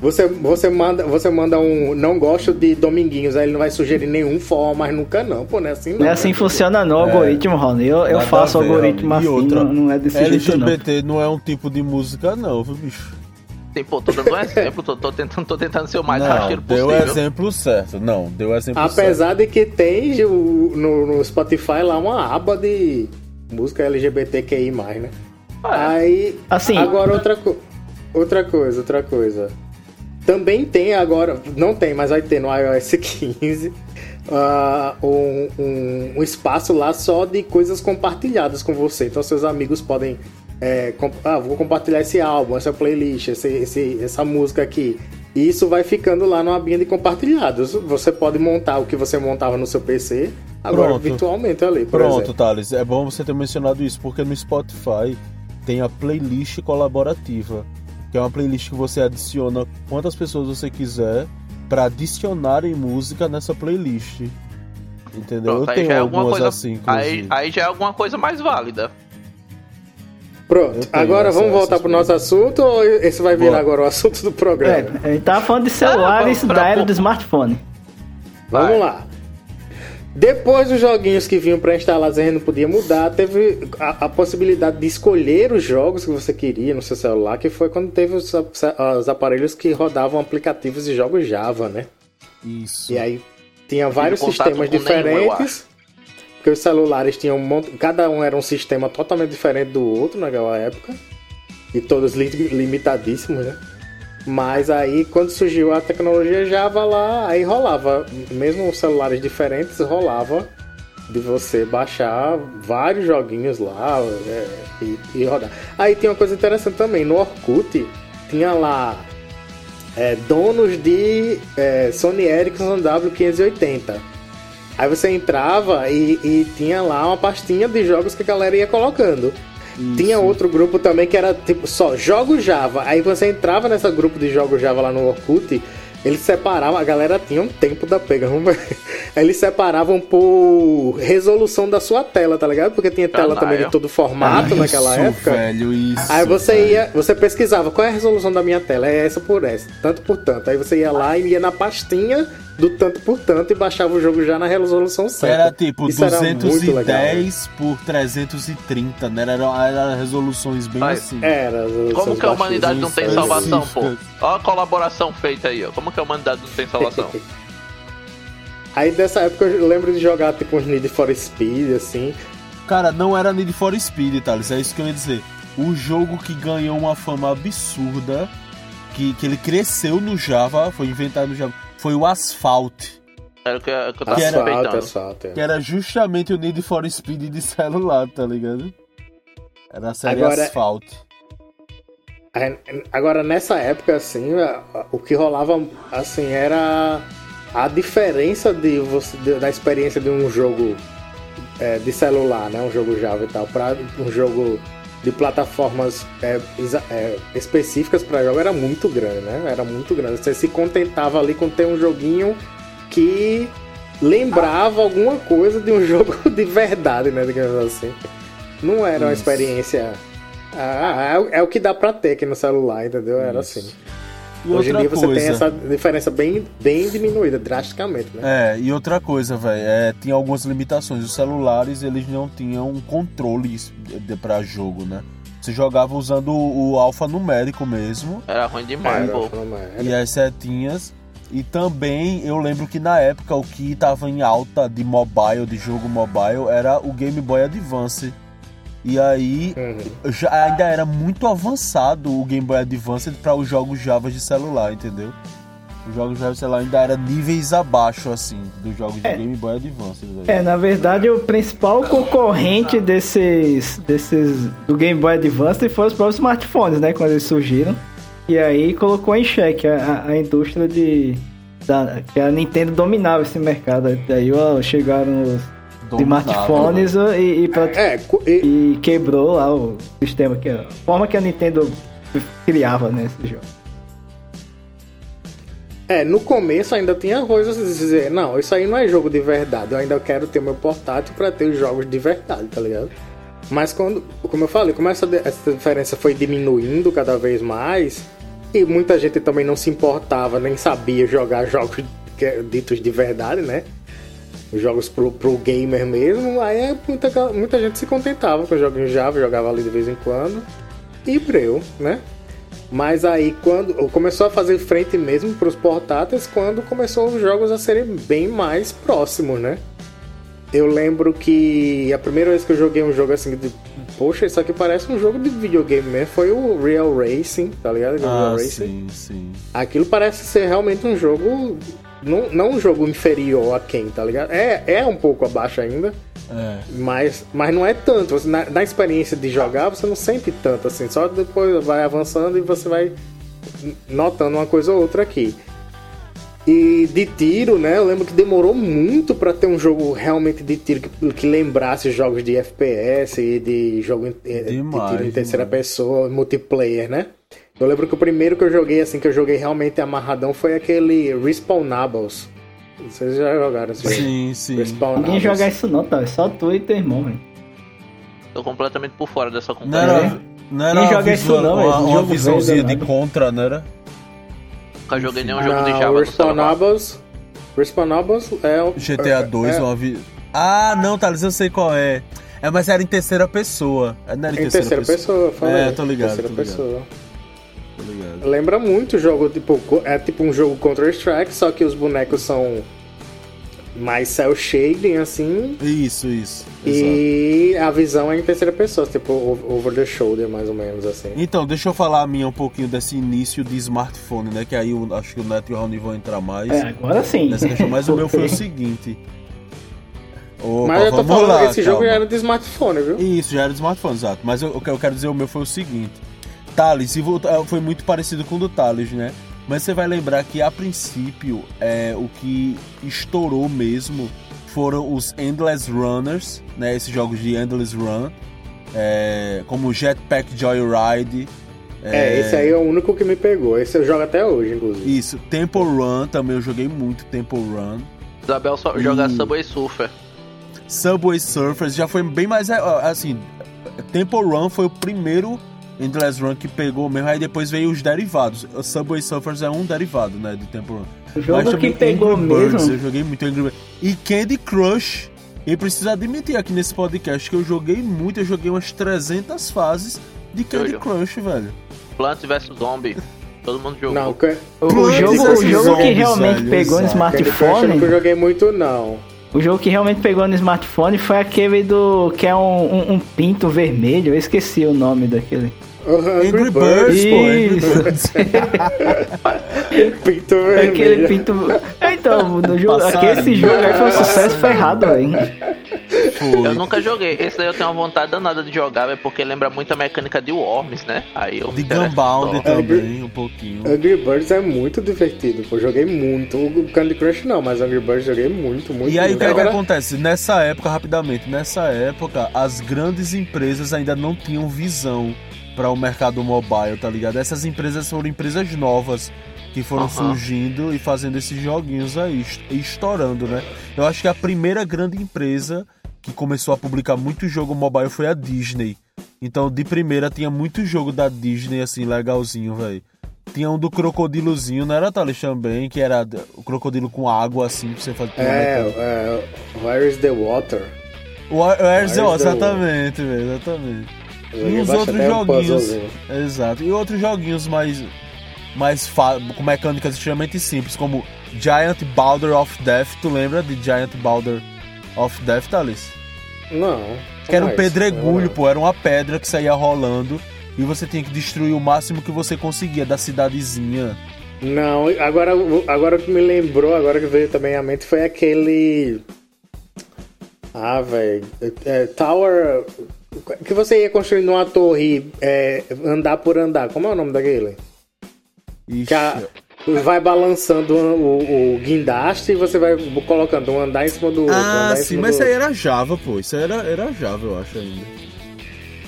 Speaker 1: Você, você, manda, você manda um não gosto de Dominguinhos, aí ele não vai sugerir nenhum forró, mas nunca não, pô, não é assim não.
Speaker 2: Não é assim que funciona não o algoritmo, Raoni. Eu, eu
Speaker 3: Nada
Speaker 2: faço
Speaker 3: ver,
Speaker 2: algoritmo assim,
Speaker 3: outra,
Speaker 2: não, não é desse jeito não.
Speaker 3: LGBT não é um tipo de música, não, viu, bicho?
Speaker 4: Tem, pô, tô dando um exemplo, tô, tô tentando, tô tentando ser o mais
Speaker 3: não,
Speaker 4: rasteiro
Speaker 3: deu
Speaker 4: possível.
Speaker 3: exemplo certo. Não, deu exemplo certo.
Speaker 1: Apesar de que tem o- no, no Spotify lá uma aba de música LGBTQI+, né? Aí,
Speaker 2: Assim-
Speaker 1: agora outra, co- outra coisa, outra coisa. Também tem agora, não tem, mas vai ter no iOS 15 ah, um, um- um espaço lá só de coisas compartilhadas com você. Então seus amigos podem é, com- ah, vou compartilhar esse álbum, essa playlist, esse, esse- essa música aqui. E isso vai ficando lá numa abinha de compartilhados. Você pode montar o que você montava no seu PC, agora
Speaker 3: Pronto.
Speaker 1: virtualmente ali, por
Speaker 3: Pronto,
Speaker 1: exemplo.
Speaker 3: Thales, é bom você ter mencionado isso, porque no Spotify tem a playlist colaborativa, que é uma playlist que você adiciona quantas pessoas você quiser para adicionarem música nessa playlist. Entendeu?
Speaker 4: Pronto,
Speaker 3: Eu
Speaker 4: aí
Speaker 3: tenho
Speaker 4: já é alguma
Speaker 3: algumas
Speaker 4: coisa.
Speaker 3: assim,
Speaker 4: aí, aí já é alguma coisa mais válida.
Speaker 1: Pronto, agora
Speaker 3: essa-
Speaker 1: vamos voltar
Speaker 3: essas
Speaker 1: pro nosso assunto ou esse vai virar
Speaker 3: Bora.
Speaker 1: agora o assunto do programa?
Speaker 2: É, a gente tava falando de celulares
Speaker 4: Ah, pra- pra-
Speaker 2: da era do smartphone.
Speaker 1: Vamos
Speaker 4: Vai.
Speaker 1: lá. Depois dos joguinhos que vinham pré-instalados e a gente não podia mudar, teve a, a possibilidade de escolher os jogos que você queria no seu celular, que foi quando teve os, os aparelhos que rodavam aplicativos de jogos Java, né?
Speaker 3: Isso.
Speaker 1: E aí tinha vários sistemas
Speaker 4: com nenhum,
Speaker 1: diferentes. Porque os celulares tinham um monte, cada um era um sistema totalmente diferente do outro naquela época. E todos li- limitadíssimos, né? Mas aí quando surgiu a tecnologia Java lá, aí rolava, mesmo celulares diferentes, rolava de você baixar vários joguinhos lá é, e, e rodar. Aí tem uma coisa interessante também, no Orkut tinha lá é, donos de é, Sony Ericsson W580. Aí você entrava e, e tinha lá uma pastinha de jogos que a galera ia colocando. Tinha outro grupo também que era tipo só jogos Java. Aí você entrava nessa grupo de jogos Java lá no Orkut, eles separavam, a galera tinha um tempo da pega, vamos ver. Eles separavam por resolução da sua tela, tá ligado? Porque tinha tela
Speaker 4: Caralho.
Speaker 1: também de todo formato naquela
Speaker 3: Isso,
Speaker 1: época.
Speaker 3: velho, isso.
Speaker 1: Aí você
Speaker 3: velho.
Speaker 1: ia, você pesquisava qual é a resolução da minha tela, é essa por essa, tanto por tanto. Aí você ia lá e ia na pastinha do tanto por tanto e baixava o jogo já na resolução certa.
Speaker 3: Era tipo
Speaker 1: Isso era muito legal.
Speaker 3: 210 por 330, né? Eram, eram resoluções bem
Speaker 4: Ai,
Speaker 3: assim.
Speaker 1: Era,
Speaker 4: Como que a humanidade não tem salvação, pô? Olha a colaboração feita aí, ó. Como que a humanidade não tem salvação?
Speaker 1: Aí dessa época eu lembro de jogar tipo uns Need for Speed, assim.
Speaker 3: Cara, não era Need for Speed, Thales, é isso que eu ia dizer. O jogo que ganhou uma fama absurda, que, que ele cresceu no Java, foi inventado no Java, foi o Asphalt.
Speaker 4: Era o que, eu- que eu tava
Speaker 3: era-
Speaker 1: Asfalto, asfalto. é.
Speaker 3: Que era justamente o Need for Speed de celular, tá ligado? Era a série
Speaker 1: Agora-
Speaker 3: Asphalt.
Speaker 1: Aí, Agora, nessa época, assim, o que rolava, assim, era a diferença de você, de- da experiência de um jogo é, de celular, né? Um jogo Java e tal, para um jogo de plataformas é, é, específicas para jogo era muito grande, né? Era muito grande. Você se contentava ali com ter um joguinho que lembrava alguma coisa de um jogo de verdade, né? Digamos assim. Não era uma
Speaker 3: Isso.
Speaker 1: experiência. Ah, é, o- é o que dá pra ter aqui no celular, entendeu? Era
Speaker 3: Isso.
Speaker 1: assim.
Speaker 3: E
Speaker 1: Hoje em
Speaker 3: outra
Speaker 1: dia você
Speaker 3: coisa,
Speaker 1: tem essa diferença bem, bem diminuída, drasticamente, né?
Speaker 3: É, e outra coisa, velho, é, tinha algumas limitações. Os celulares, eles não tinham controles de, pra jogo, né? Você jogava usando o, o alfanumérico mesmo,
Speaker 4: Era ruim demais,
Speaker 1: Era,
Speaker 4: pô.
Speaker 3: e as setinhas. E também, eu lembro que na época o que tava em alta de mobile, de jogo mobile, era o Game Boy Advance. E aí,
Speaker 1: Uhum.
Speaker 3: já, ainda era muito avançado o Game Boy Advance para os jogos Java de celular, entendeu? Os jogos Java de celular ainda era níveis abaixo, assim, dos jogos de Game Boy Advance.
Speaker 2: É, na verdade, o principal concorrente desses, desses do Game Boy Advance foi os próprios smartphones, né? Quando eles surgiram. E aí colocou em xeque a, a- indústria de. Da, que a Nintendo dominava esse mercado. Daí ó, chegaram os smartphones ó, e, e, pra-
Speaker 1: É, e-
Speaker 2: e quebrou lá o sistema, que a forma que a Nintendo criava nesse jogo.
Speaker 1: é, no começo ainda tinha coisas de dizer, não, isso aí não é jogo de verdade, eu ainda quero ter meu portátil pra ter os jogos de verdade, tá ligado? Mas quando, como eu falei, como essa, essa diferença foi diminuindo cada vez mais, e muita gente também não se importava, nem sabia jogar jogos ditos de verdade, né? Os jogos pro, pro gamer mesmo, aí é muita, muita gente se contentava com os jogos Java, jogava ali de vez em quando, e breu, né? Mas aí quando começou a fazer frente mesmo para os portáteis, quando começou os jogos a serem bem mais próximos, né? Eu lembro que a primeira vez que eu joguei um jogo assim de poxa, isso aqui parece um jogo de videogame mesmo, foi o Real Racing, tá ligado? Real
Speaker 3: Ah,
Speaker 1: Racing.
Speaker 3: sim, sim.
Speaker 1: Aquilo parece ser realmente um jogo não, não um jogo inferior a quem, tá ligado? É, é um pouco abaixo ainda,
Speaker 3: É.
Speaker 1: Mas, mas não é tanto. Você, na, na experiência de jogar, você não sente tanto assim. Só depois vai avançando e você vai notando uma coisa ou outra aqui. E de tiro, né? Eu lembro que demorou muito pra ter um jogo realmente de tiro que, que lembrasse jogos de FPS e de jogo em- eh, de
Speaker 3: Demais,
Speaker 1: tiro em terceira
Speaker 3: demais.
Speaker 1: pessoa, multiplayer, né? Eu lembro que o primeiro que eu joguei, assim, que eu joguei realmente amarradão foi aquele Respawnables. Vocês já jogaram esse jogo?
Speaker 3: Sim, sim.
Speaker 1: Respawnables.
Speaker 2: Ninguém joga isso não, tá? É só tu e teu irmão, velho.
Speaker 4: Tô completamente por fora dessa
Speaker 3: Não
Speaker 4: competição.
Speaker 3: era, não era
Speaker 2: joga isso não,
Speaker 3: uma,
Speaker 2: velho.
Speaker 3: uma
Speaker 2: Jogo
Speaker 3: visãozinha de contra, não era?
Speaker 4: Nunca joguei nenhum jogo de
Speaker 1: Não,
Speaker 4: Java.
Speaker 1: Respawnables... Respawnables é o...
Speaker 3: GTA 2,
Speaker 1: é,
Speaker 3: uma vi... Ah, não, Thales, eu sei qual é. É, mas era em terceira pessoa. Não era em
Speaker 1: Em terceira pessoa, falei.
Speaker 3: É, tô ligado,
Speaker 1: Terceira
Speaker 3: tô ligado.
Speaker 1: pessoa.
Speaker 3: Ligado.
Speaker 1: Lembra muito o jogo, tipo, é tipo um jogo Counter-Strike, só que os bonecos são mais cel shading, assim,
Speaker 3: Isso, isso. Exato.
Speaker 1: e a visão é em terceira pessoa, tipo over the shoulder, mais ou menos, assim.
Speaker 3: Então, deixa eu falar a minha um pouquinho desse início de smartphone, né? Que aí eu acho que o Neto e o Raoni vão entrar mais
Speaker 2: É, agora sim.
Speaker 3: nessa questão. Mas o meu foi o seguinte. Opa,
Speaker 1: Mas eu tô
Speaker 3: vamos
Speaker 1: falando,
Speaker 3: lá,
Speaker 1: esse jogo
Speaker 3: calma.
Speaker 1: já era de smartphone, viu?
Speaker 3: Isso, já era de smartphone, exato. Mas eu, o que eu quero dizer, o meu foi o seguinte. Thales, e eh, foi muito parecido com o do Thales, né? Mas você vai lembrar que, a princípio, é, o que estourou mesmo foram os Endless Runners, né? Esses jogos de Endless Run, é, como Jetpack Joyride.
Speaker 1: É, esse aí é o único que me pegou. Esse eu jogo até hoje, inclusive.
Speaker 3: Isso, Temple Run, também eu joguei muito Temple Run.
Speaker 4: Isabel só joga
Speaker 3: Hum.
Speaker 4: Subway Surfer.
Speaker 3: Subway Surfers já foi bem mais. é, Assim, Temple Run foi o primeiro Endless Run que pegou mesmo, aí depois veio os derivados. O Subway Surfers é um derivado, né, de Temple Run.
Speaker 2: O jogo que
Speaker 3: também
Speaker 2: pegou
Speaker 3: Angry Birds,
Speaker 2: mesmo.
Speaker 3: eu joguei muito Angry Birds. E Candy Crush, e preciso admitir aqui nesse podcast que eu joguei muito, eu joguei umas 300 fases de Candy
Speaker 4: Jojo.
Speaker 3: Crush, velho.
Speaker 4: Plants vs Zombie. Todo mundo jogou.
Speaker 1: Não, que-
Speaker 2: O, o jogo, o jogo que
Speaker 3: Zombies,
Speaker 2: realmente
Speaker 3: velho,
Speaker 2: pegou no
Speaker 3: exato.
Speaker 1: Candy Crush eu
Speaker 2: smartphone.
Speaker 1: joguei muito, não.
Speaker 2: O jogo que realmente pegou no smartphone foi aquele do. que é um, um- um pinto vermelho. Eu esqueci o nome daquele.
Speaker 1: O Angry,
Speaker 3: Angry
Speaker 1: Birds,
Speaker 3: Birds, pô, Angry
Speaker 2: Isso.
Speaker 3: Birds.
Speaker 1: pinto
Speaker 2: Aquele
Speaker 1: vermelho.
Speaker 2: pinto. Então, no jogo, esse jogo aí foi um sucesso ferrado, velho.
Speaker 3: Foi.
Speaker 4: Eu nunca joguei. Esse daí eu tenho uma vontade danada de jogar, é porque lembra muito a mecânica de Worms, né? Aí eu
Speaker 3: De Gunbound também, um pouquinho.
Speaker 1: Angry Birds é muito divertido, pô. Joguei muito. O Candy Crush não, mas Angry Birds joguei muito, muito.
Speaker 3: E aí o que, é que acontece? Nessa época, rapidamente, nessa época, as grandes empresas ainda não tinham visão para o mercado mobile, tá ligado? Essas empresas foram empresas novas que foram surgindo e fazendo esses joguinhos aí, est- estourando, né? Eu acho que a primeira grande empresa que começou a publicar muito jogo mobile foi a Disney. Então, de primeira, tinha muito jogo da Disney, assim, legalzinho, velho. Tinha um do crocodilozinho, não era, Thales, também? Que era o crocodilo com água, assim, pra você fazer...
Speaker 1: É, é. Where is the water?
Speaker 3: O Where's the
Speaker 1: the
Speaker 3: Exatamente, velho, exatamente. E os outros
Speaker 1: um
Speaker 3: joguinhos.
Speaker 1: puzzlezinho.
Speaker 3: Exato. E outros joguinhos mais. mais com mecânicas extremamente simples, como Giant Boulder of Death. Tu lembra de Giant Boulder of Death, Thales?
Speaker 1: Não.
Speaker 3: Que era um
Speaker 1: mais?
Speaker 3: pedregulho,
Speaker 1: Não.
Speaker 3: pô. Era uma pedra que saía rolando. E você tinha que destruir o máximo que você conseguia da cidadezinha.
Speaker 1: Não, agora, agora o que me lembrou, agora que veio também à mente foi aquele. Ah, velho. É, Tower. Que você ia construindo uma torre é, andar por andar. Como é o nome daquele?
Speaker 3: Ixi,
Speaker 1: Que a- vai balançando o, o guindaste e você vai colocando um andar em cima do outro.
Speaker 3: Ah, sim, mas isso aí era Java, pô. Isso aí era, era Java, eu acho ainda.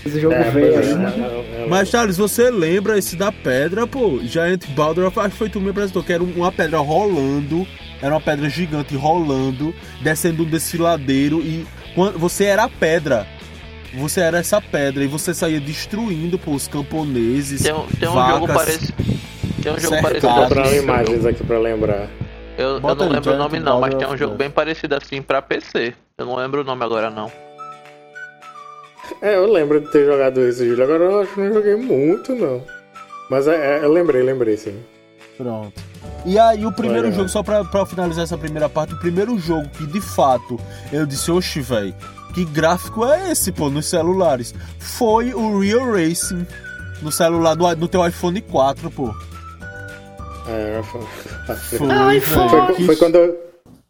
Speaker 2: Esse jogo
Speaker 1: É, é,
Speaker 2: né?
Speaker 1: é, é,
Speaker 3: Mas, Charles, você lembra esse da pedra, pô? Giant Boulder, acho que foi tu que me apresentou, que era uma pedra rolando, era uma pedra gigante rolando, descendo um desfiladeiro e quando você era a pedra. Você era essa pedra e você saía destruindo, pô, os camponeses,
Speaker 4: Tem, um- tem um
Speaker 3: vacas.
Speaker 4: jogo parecido. Tem um jogo
Speaker 3: cercados.
Speaker 4: parecido
Speaker 1: Tô procurando
Speaker 4: assim.
Speaker 1: imagens aqui pra lembrar.
Speaker 4: Eu, eu não lembro o nome não, mas tem um jogo bem parecido assim pra PC. Eu não lembro o nome agora não.
Speaker 1: É, eu lembro de ter jogado esse jogo. Agora eu acho que não joguei muito, não. Mas é, é, eu lembrei, lembrei sim.
Speaker 3: Pronto. E aí, o primeiro
Speaker 1: Legal.
Speaker 3: jogo, só pra, pra finalizar essa primeira parte, o primeiro jogo que de fato eu disse, oxe, velho, que gráfico é esse, pô, nos celulares? Foi o Real Racing no celular, no, no teu iPhone 4, pô.
Speaker 1: É, foi,
Speaker 3: Foi,
Speaker 2: foi.
Speaker 1: foi, quando eu,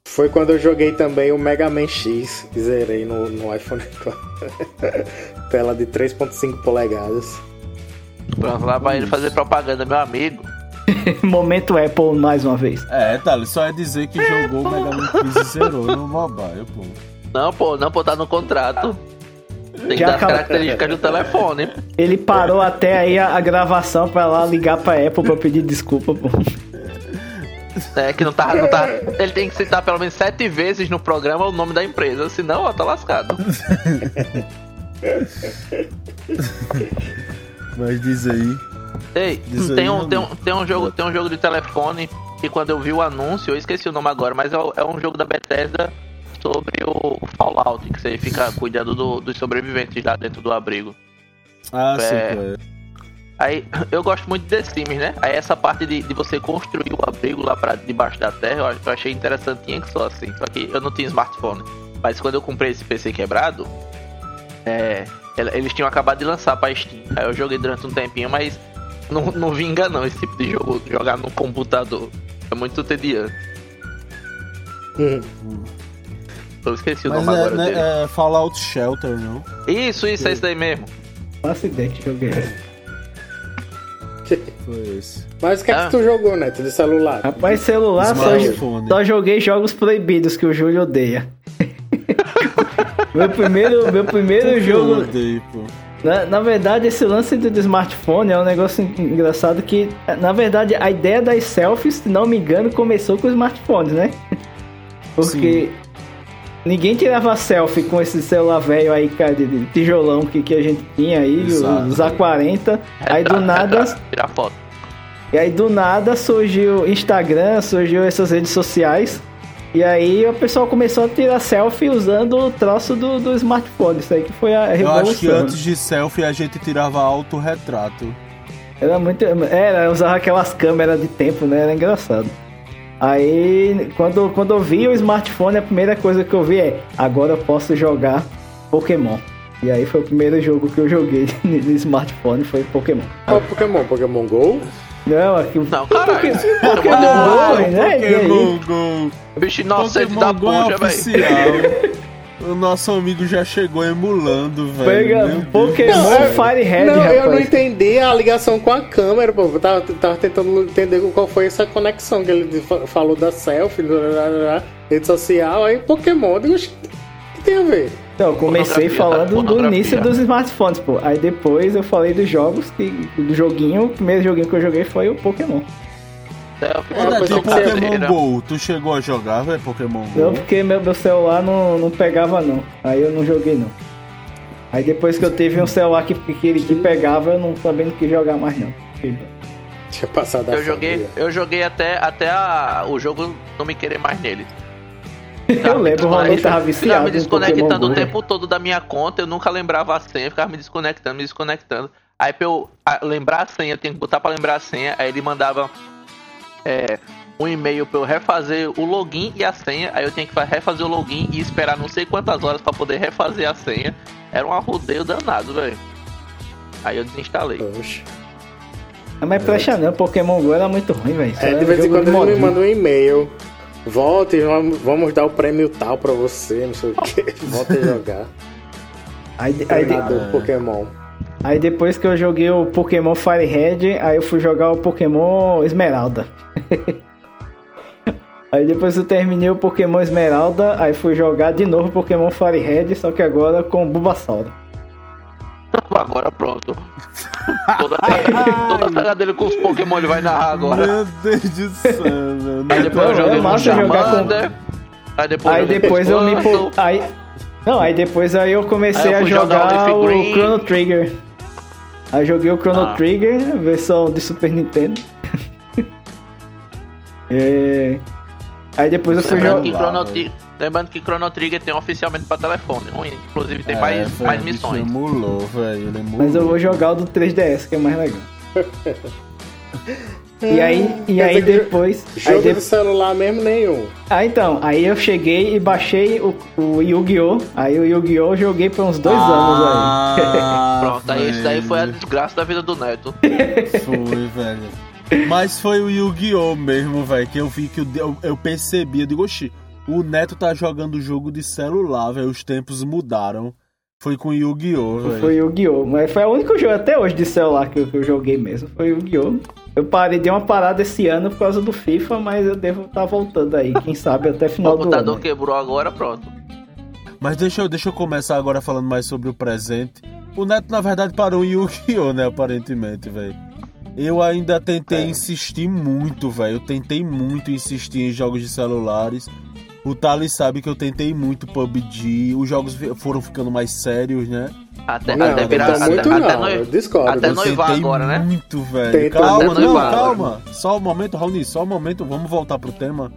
Speaker 1: Foi quando eu joguei também o Mega Man X e zerei no, no iPhone 4. Tela de 3.5 polegadas.
Speaker 4: Pronto, lá vai ele fazer propaganda, meu amigo.
Speaker 2: Momento Apple mais uma vez.
Speaker 3: É, Thales, só é dizer que jogou o Mega Man X e zerou no mobile, pô.
Speaker 4: Não, pô, não, pô, tá no contrato. Tem que
Speaker 2: Já
Speaker 4: dar as características do telefone.
Speaker 2: Ele parou até aí a, a gravação pra lá ligar pra Apple pra pedir desculpa, pô.
Speaker 4: É, que não tá, não tá. Ele tem que citar pelo menos sete vezes no programa o nome da empresa, senão, ó, tá lascado.
Speaker 3: Mas diz aí.
Speaker 4: Ei,
Speaker 3: Diz aí,
Speaker 4: tem um,
Speaker 3: meu
Speaker 4: tem, um, tem, um jogo, tem um jogo de telefone que quando eu vi o anúncio, eu esqueci o nome agora, mas é, é um jogo da Bethesda sobre o Fallout, que você fica cuidando do- dos sobreviventes lá dentro do abrigo.
Speaker 3: Ah,
Speaker 4: É.
Speaker 3: qual é.
Speaker 4: Aí, eu gosto muito de The Sims, né? Aí essa parte de, de você construir o abrigo lá pra debaixo da terra, eu, ach- eu achei interessantinha que só assim. Só que eu não tinha smartphone. Mas quando eu comprei esse PC quebrado, é, el- eles tinham acabado de lançar pra Steam. Aí eu joguei durante um tempinho, mas não, não vinga não esse tipo de jogo, jogar no computador. É muito tediante.
Speaker 1: Hum.
Speaker 4: Eu esqueci o
Speaker 3: Mas
Speaker 4: nome
Speaker 3: é,
Speaker 4: agora
Speaker 3: né,
Speaker 4: dele.
Speaker 3: é Fallout Shelter, não?
Speaker 4: Isso, isso, é isso daí mesmo.
Speaker 2: Faço ideia que joguei.
Speaker 3: Foi esse.
Speaker 1: Mas o que é
Speaker 4: Ah.
Speaker 1: que tu jogou, Neto, de celular?
Speaker 2: Rapaz, celular só,
Speaker 3: Smartphone.
Speaker 2: só joguei jogos proibidos que o Júlio odeia. meu primeiro, meu primeiro
Speaker 3: Eu
Speaker 2: jogo.
Speaker 3: odeio, pô.
Speaker 2: Na, na verdade, esse lance do, do smartphone é um negócio en- engraçado que, na verdade, a ideia das selfies, se não me engano, começou com os smartphones, né? Porque ninguém tirava selfie com esse celular velho aí, cara, de, de tijolão que, que a gente tinha aí, os,
Speaker 3: Exato.
Speaker 2: os A40. Aí do nada,
Speaker 4: Tirar foto.
Speaker 2: e aí do nada surgiu Instagram, surgiu essas redes sociais. E aí o pessoal começou a tirar selfie usando o troço do, do smartphone. Isso aí que foi a
Speaker 3: Eu
Speaker 2: revolução.
Speaker 3: acho que antes de selfie a gente tirava autorretrato.
Speaker 2: Era muito. Era, usava aquelas câmeras de tempo, né? Era engraçado. Aí, quando, quando eu vi o smartphone, a primeira coisa que eu vi é: agora eu posso jogar Pokémon. E aí foi o primeiro jogo que eu joguei no smartphone, foi Pokémon.
Speaker 1: Qual Pokémon? Pokémon GO?
Speaker 2: Não, aqui.
Speaker 4: Não, caralho.
Speaker 2: Pokémon
Speaker 4: Pokémon
Speaker 2: Go, né?
Speaker 3: Pokémon Go.
Speaker 4: Bicho inocente da
Speaker 3: Pokémon é
Speaker 4: puxa, velho.
Speaker 3: O nosso amigo já chegou emulando, velho.
Speaker 2: Pega. Pokémon
Speaker 1: Não, eu-
Speaker 2: Firehead,
Speaker 1: não,
Speaker 2: rapaz.
Speaker 1: eu não entendi a ligação com a câmera, pô. Eu tava, tava tentando entender qual foi essa conexão que ele fa- falou da selfie, blá, blá, blá, rede social, aí Pokémon. Eu digo, "Oxe, o que tem a ver?
Speaker 2: Então, eu comecei falando do início dos smartphones, pô. Aí depois eu falei dos jogos, que, do joguinho, o primeiro joguinho que eu joguei foi o Pokémon.
Speaker 4: Selfie,
Speaker 1: É,
Speaker 4: uma
Speaker 1: pois
Speaker 4: coisa
Speaker 1: é,
Speaker 3: E Pokémon. Go, tu chegou a jogar, velho, Pokémon Go?
Speaker 2: Não, porque meu, meu celular não, não pegava, não. Aí eu não joguei, não. Aí depois que eu tive um celular que, que, ele- que pegava, eu não, também não quis jogar mais, não.
Speaker 1: Tinha passado a
Speaker 4: Eu joguei, eu joguei até, até a- o jogo não me querer mais nele.
Speaker 2: Eu lembro, o Ronaldo tava
Speaker 4: Ficava
Speaker 2: viciado
Speaker 4: me
Speaker 2: em
Speaker 4: desconectando o
Speaker 2: Go.
Speaker 4: tempo todo da minha conta, eu nunca lembrava a senha, ficava me desconectando, me desconectando. Aí pra eu lembrar a senha, eu tinha que botar pra lembrar a senha, aí ele mandava é, um e-mail pra eu refazer o login e a senha, aí eu tinha que fa- refazer o login e esperar não sei quantas horas pra poder refazer a senha. Era um arrodeio danado, velho. Aí eu desinstalei.
Speaker 1: Oxe.
Speaker 2: Ah, Mas presta não, Pokémon Go era muito ruim, velho.
Speaker 1: É,
Speaker 2: era
Speaker 1: de vez em quando ele me manda um e-mail. Volte, vamos, vamos dar o prêmio tal pra você, não sei o que. Volte a jogar.
Speaker 2: Aí, aí,
Speaker 1: Pokémon.
Speaker 2: aí depois que eu joguei o Pokémon Firehead, aí eu fui jogar o Pokémon Esmeralda. aí depois eu terminei o Pokémon Esmeralda, aí fui jogar de novo o Pokémon Firehead, só que agora com o Bulbasaur.
Speaker 4: Agora pronto. toda, toda a saga dele com os Pokémon ele vai narrar agora.
Speaker 3: Meu Deus do céu, velho.
Speaker 4: Aí depois eu
Speaker 2: Não, é
Speaker 4: joguei com o
Speaker 2: massa jogar com-.
Speaker 4: Aí depois,
Speaker 2: Aí
Speaker 4: joguei
Speaker 2: depois eu me aí Não, aí depois aí eu comecei
Speaker 4: Aí eu
Speaker 2: a
Speaker 4: jogar o
Speaker 2: jogar o
Speaker 4: Green.
Speaker 2: Chrono Trigger. Aí joguei o Chrono
Speaker 4: Ah.
Speaker 2: Trigger, versão de Super Nintendo. É, Aí depois eu fui
Speaker 4: Lembrando que,
Speaker 2: jogar.
Speaker 4: Chrono Tri- Lembrando que Chrono Trigger tem oficialmente pra telefone. Inclusive tem
Speaker 3: É,
Speaker 4: mais, mais missões.
Speaker 3: Emulou, velho. Ele emulou.
Speaker 2: Mas eu vou jogar o do 3DS, que é mais legal. E aí, e aí
Speaker 1: que
Speaker 2: depois. Aí
Speaker 1: Jogo
Speaker 2: de-
Speaker 1: de celular mesmo nenhum.
Speaker 2: Ah, então, aí eu cheguei e baixei o, o Yu-Gi-Oh! Aí o Yu-Gi-Oh! eu joguei por uns dois anos aí.
Speaker 3: Ah,
Speaker 4: Pronto, aí isso daí foi a desgraça da vida do Neto.
Speaker 3: Foi, velho. Mas foi o Yu-Gi-Oh! mesmo, velho, que eu vi que eu, eu, eu percebi. Eu digo, oxi, O Neto tá jogando jogo de celular, velho. Os tempos mudaram. Foi com Yu-Gi-Oh, velho.
Speaker 2: Foi o Yu-Gi-Oh! Mas foi o único jogo até hoje de celular que eu, que eu joguei mesmo. Foi o Yu-Gi-Oh! Eu parei de uma parada esse ano por causa do FIFA, mas eu devo estar voltando aí. Quem sabe até
Speaker 4: O
Speaker 2: final do
Speaker 4: computador
Speaker 2: ano.
Speaker 4: quebrou agora, pronto.
Speaker 3: Mas deixa eu, deixa eu começar agora falando mais sobre o presente. O Neto, na verdade, parou em Yu-Gi-Oh, né? Aparentemente, velho. Eu ainda tentei
Speaker 1: É.
Speaker 3: insistir muito, velho. Eu tentei muito insistir em jogos de celulares. O Thales sabe que eu tentei muito PUBG. Os jogos foram ficando mais sérios, né?
Speaker 4: Até,
Speaker 1: Não,
Speaker 4: até
Speaker 1: não
Speaker 4: virar. Até,
Speaker 1: muito
Speaker 4: até
Speaker 1: não,
Speaker 4: até
Speaker 3: Eu
Speaker 4: noivar
Speaker 3: tentei
Speaker 4: agora, né?
Speaker 3: muito, velho.
Speaker 1: Tenta
Speaker 3: calma, não, calma. Só um momento, Raoni, só um momento. Vamos voltar pro tema.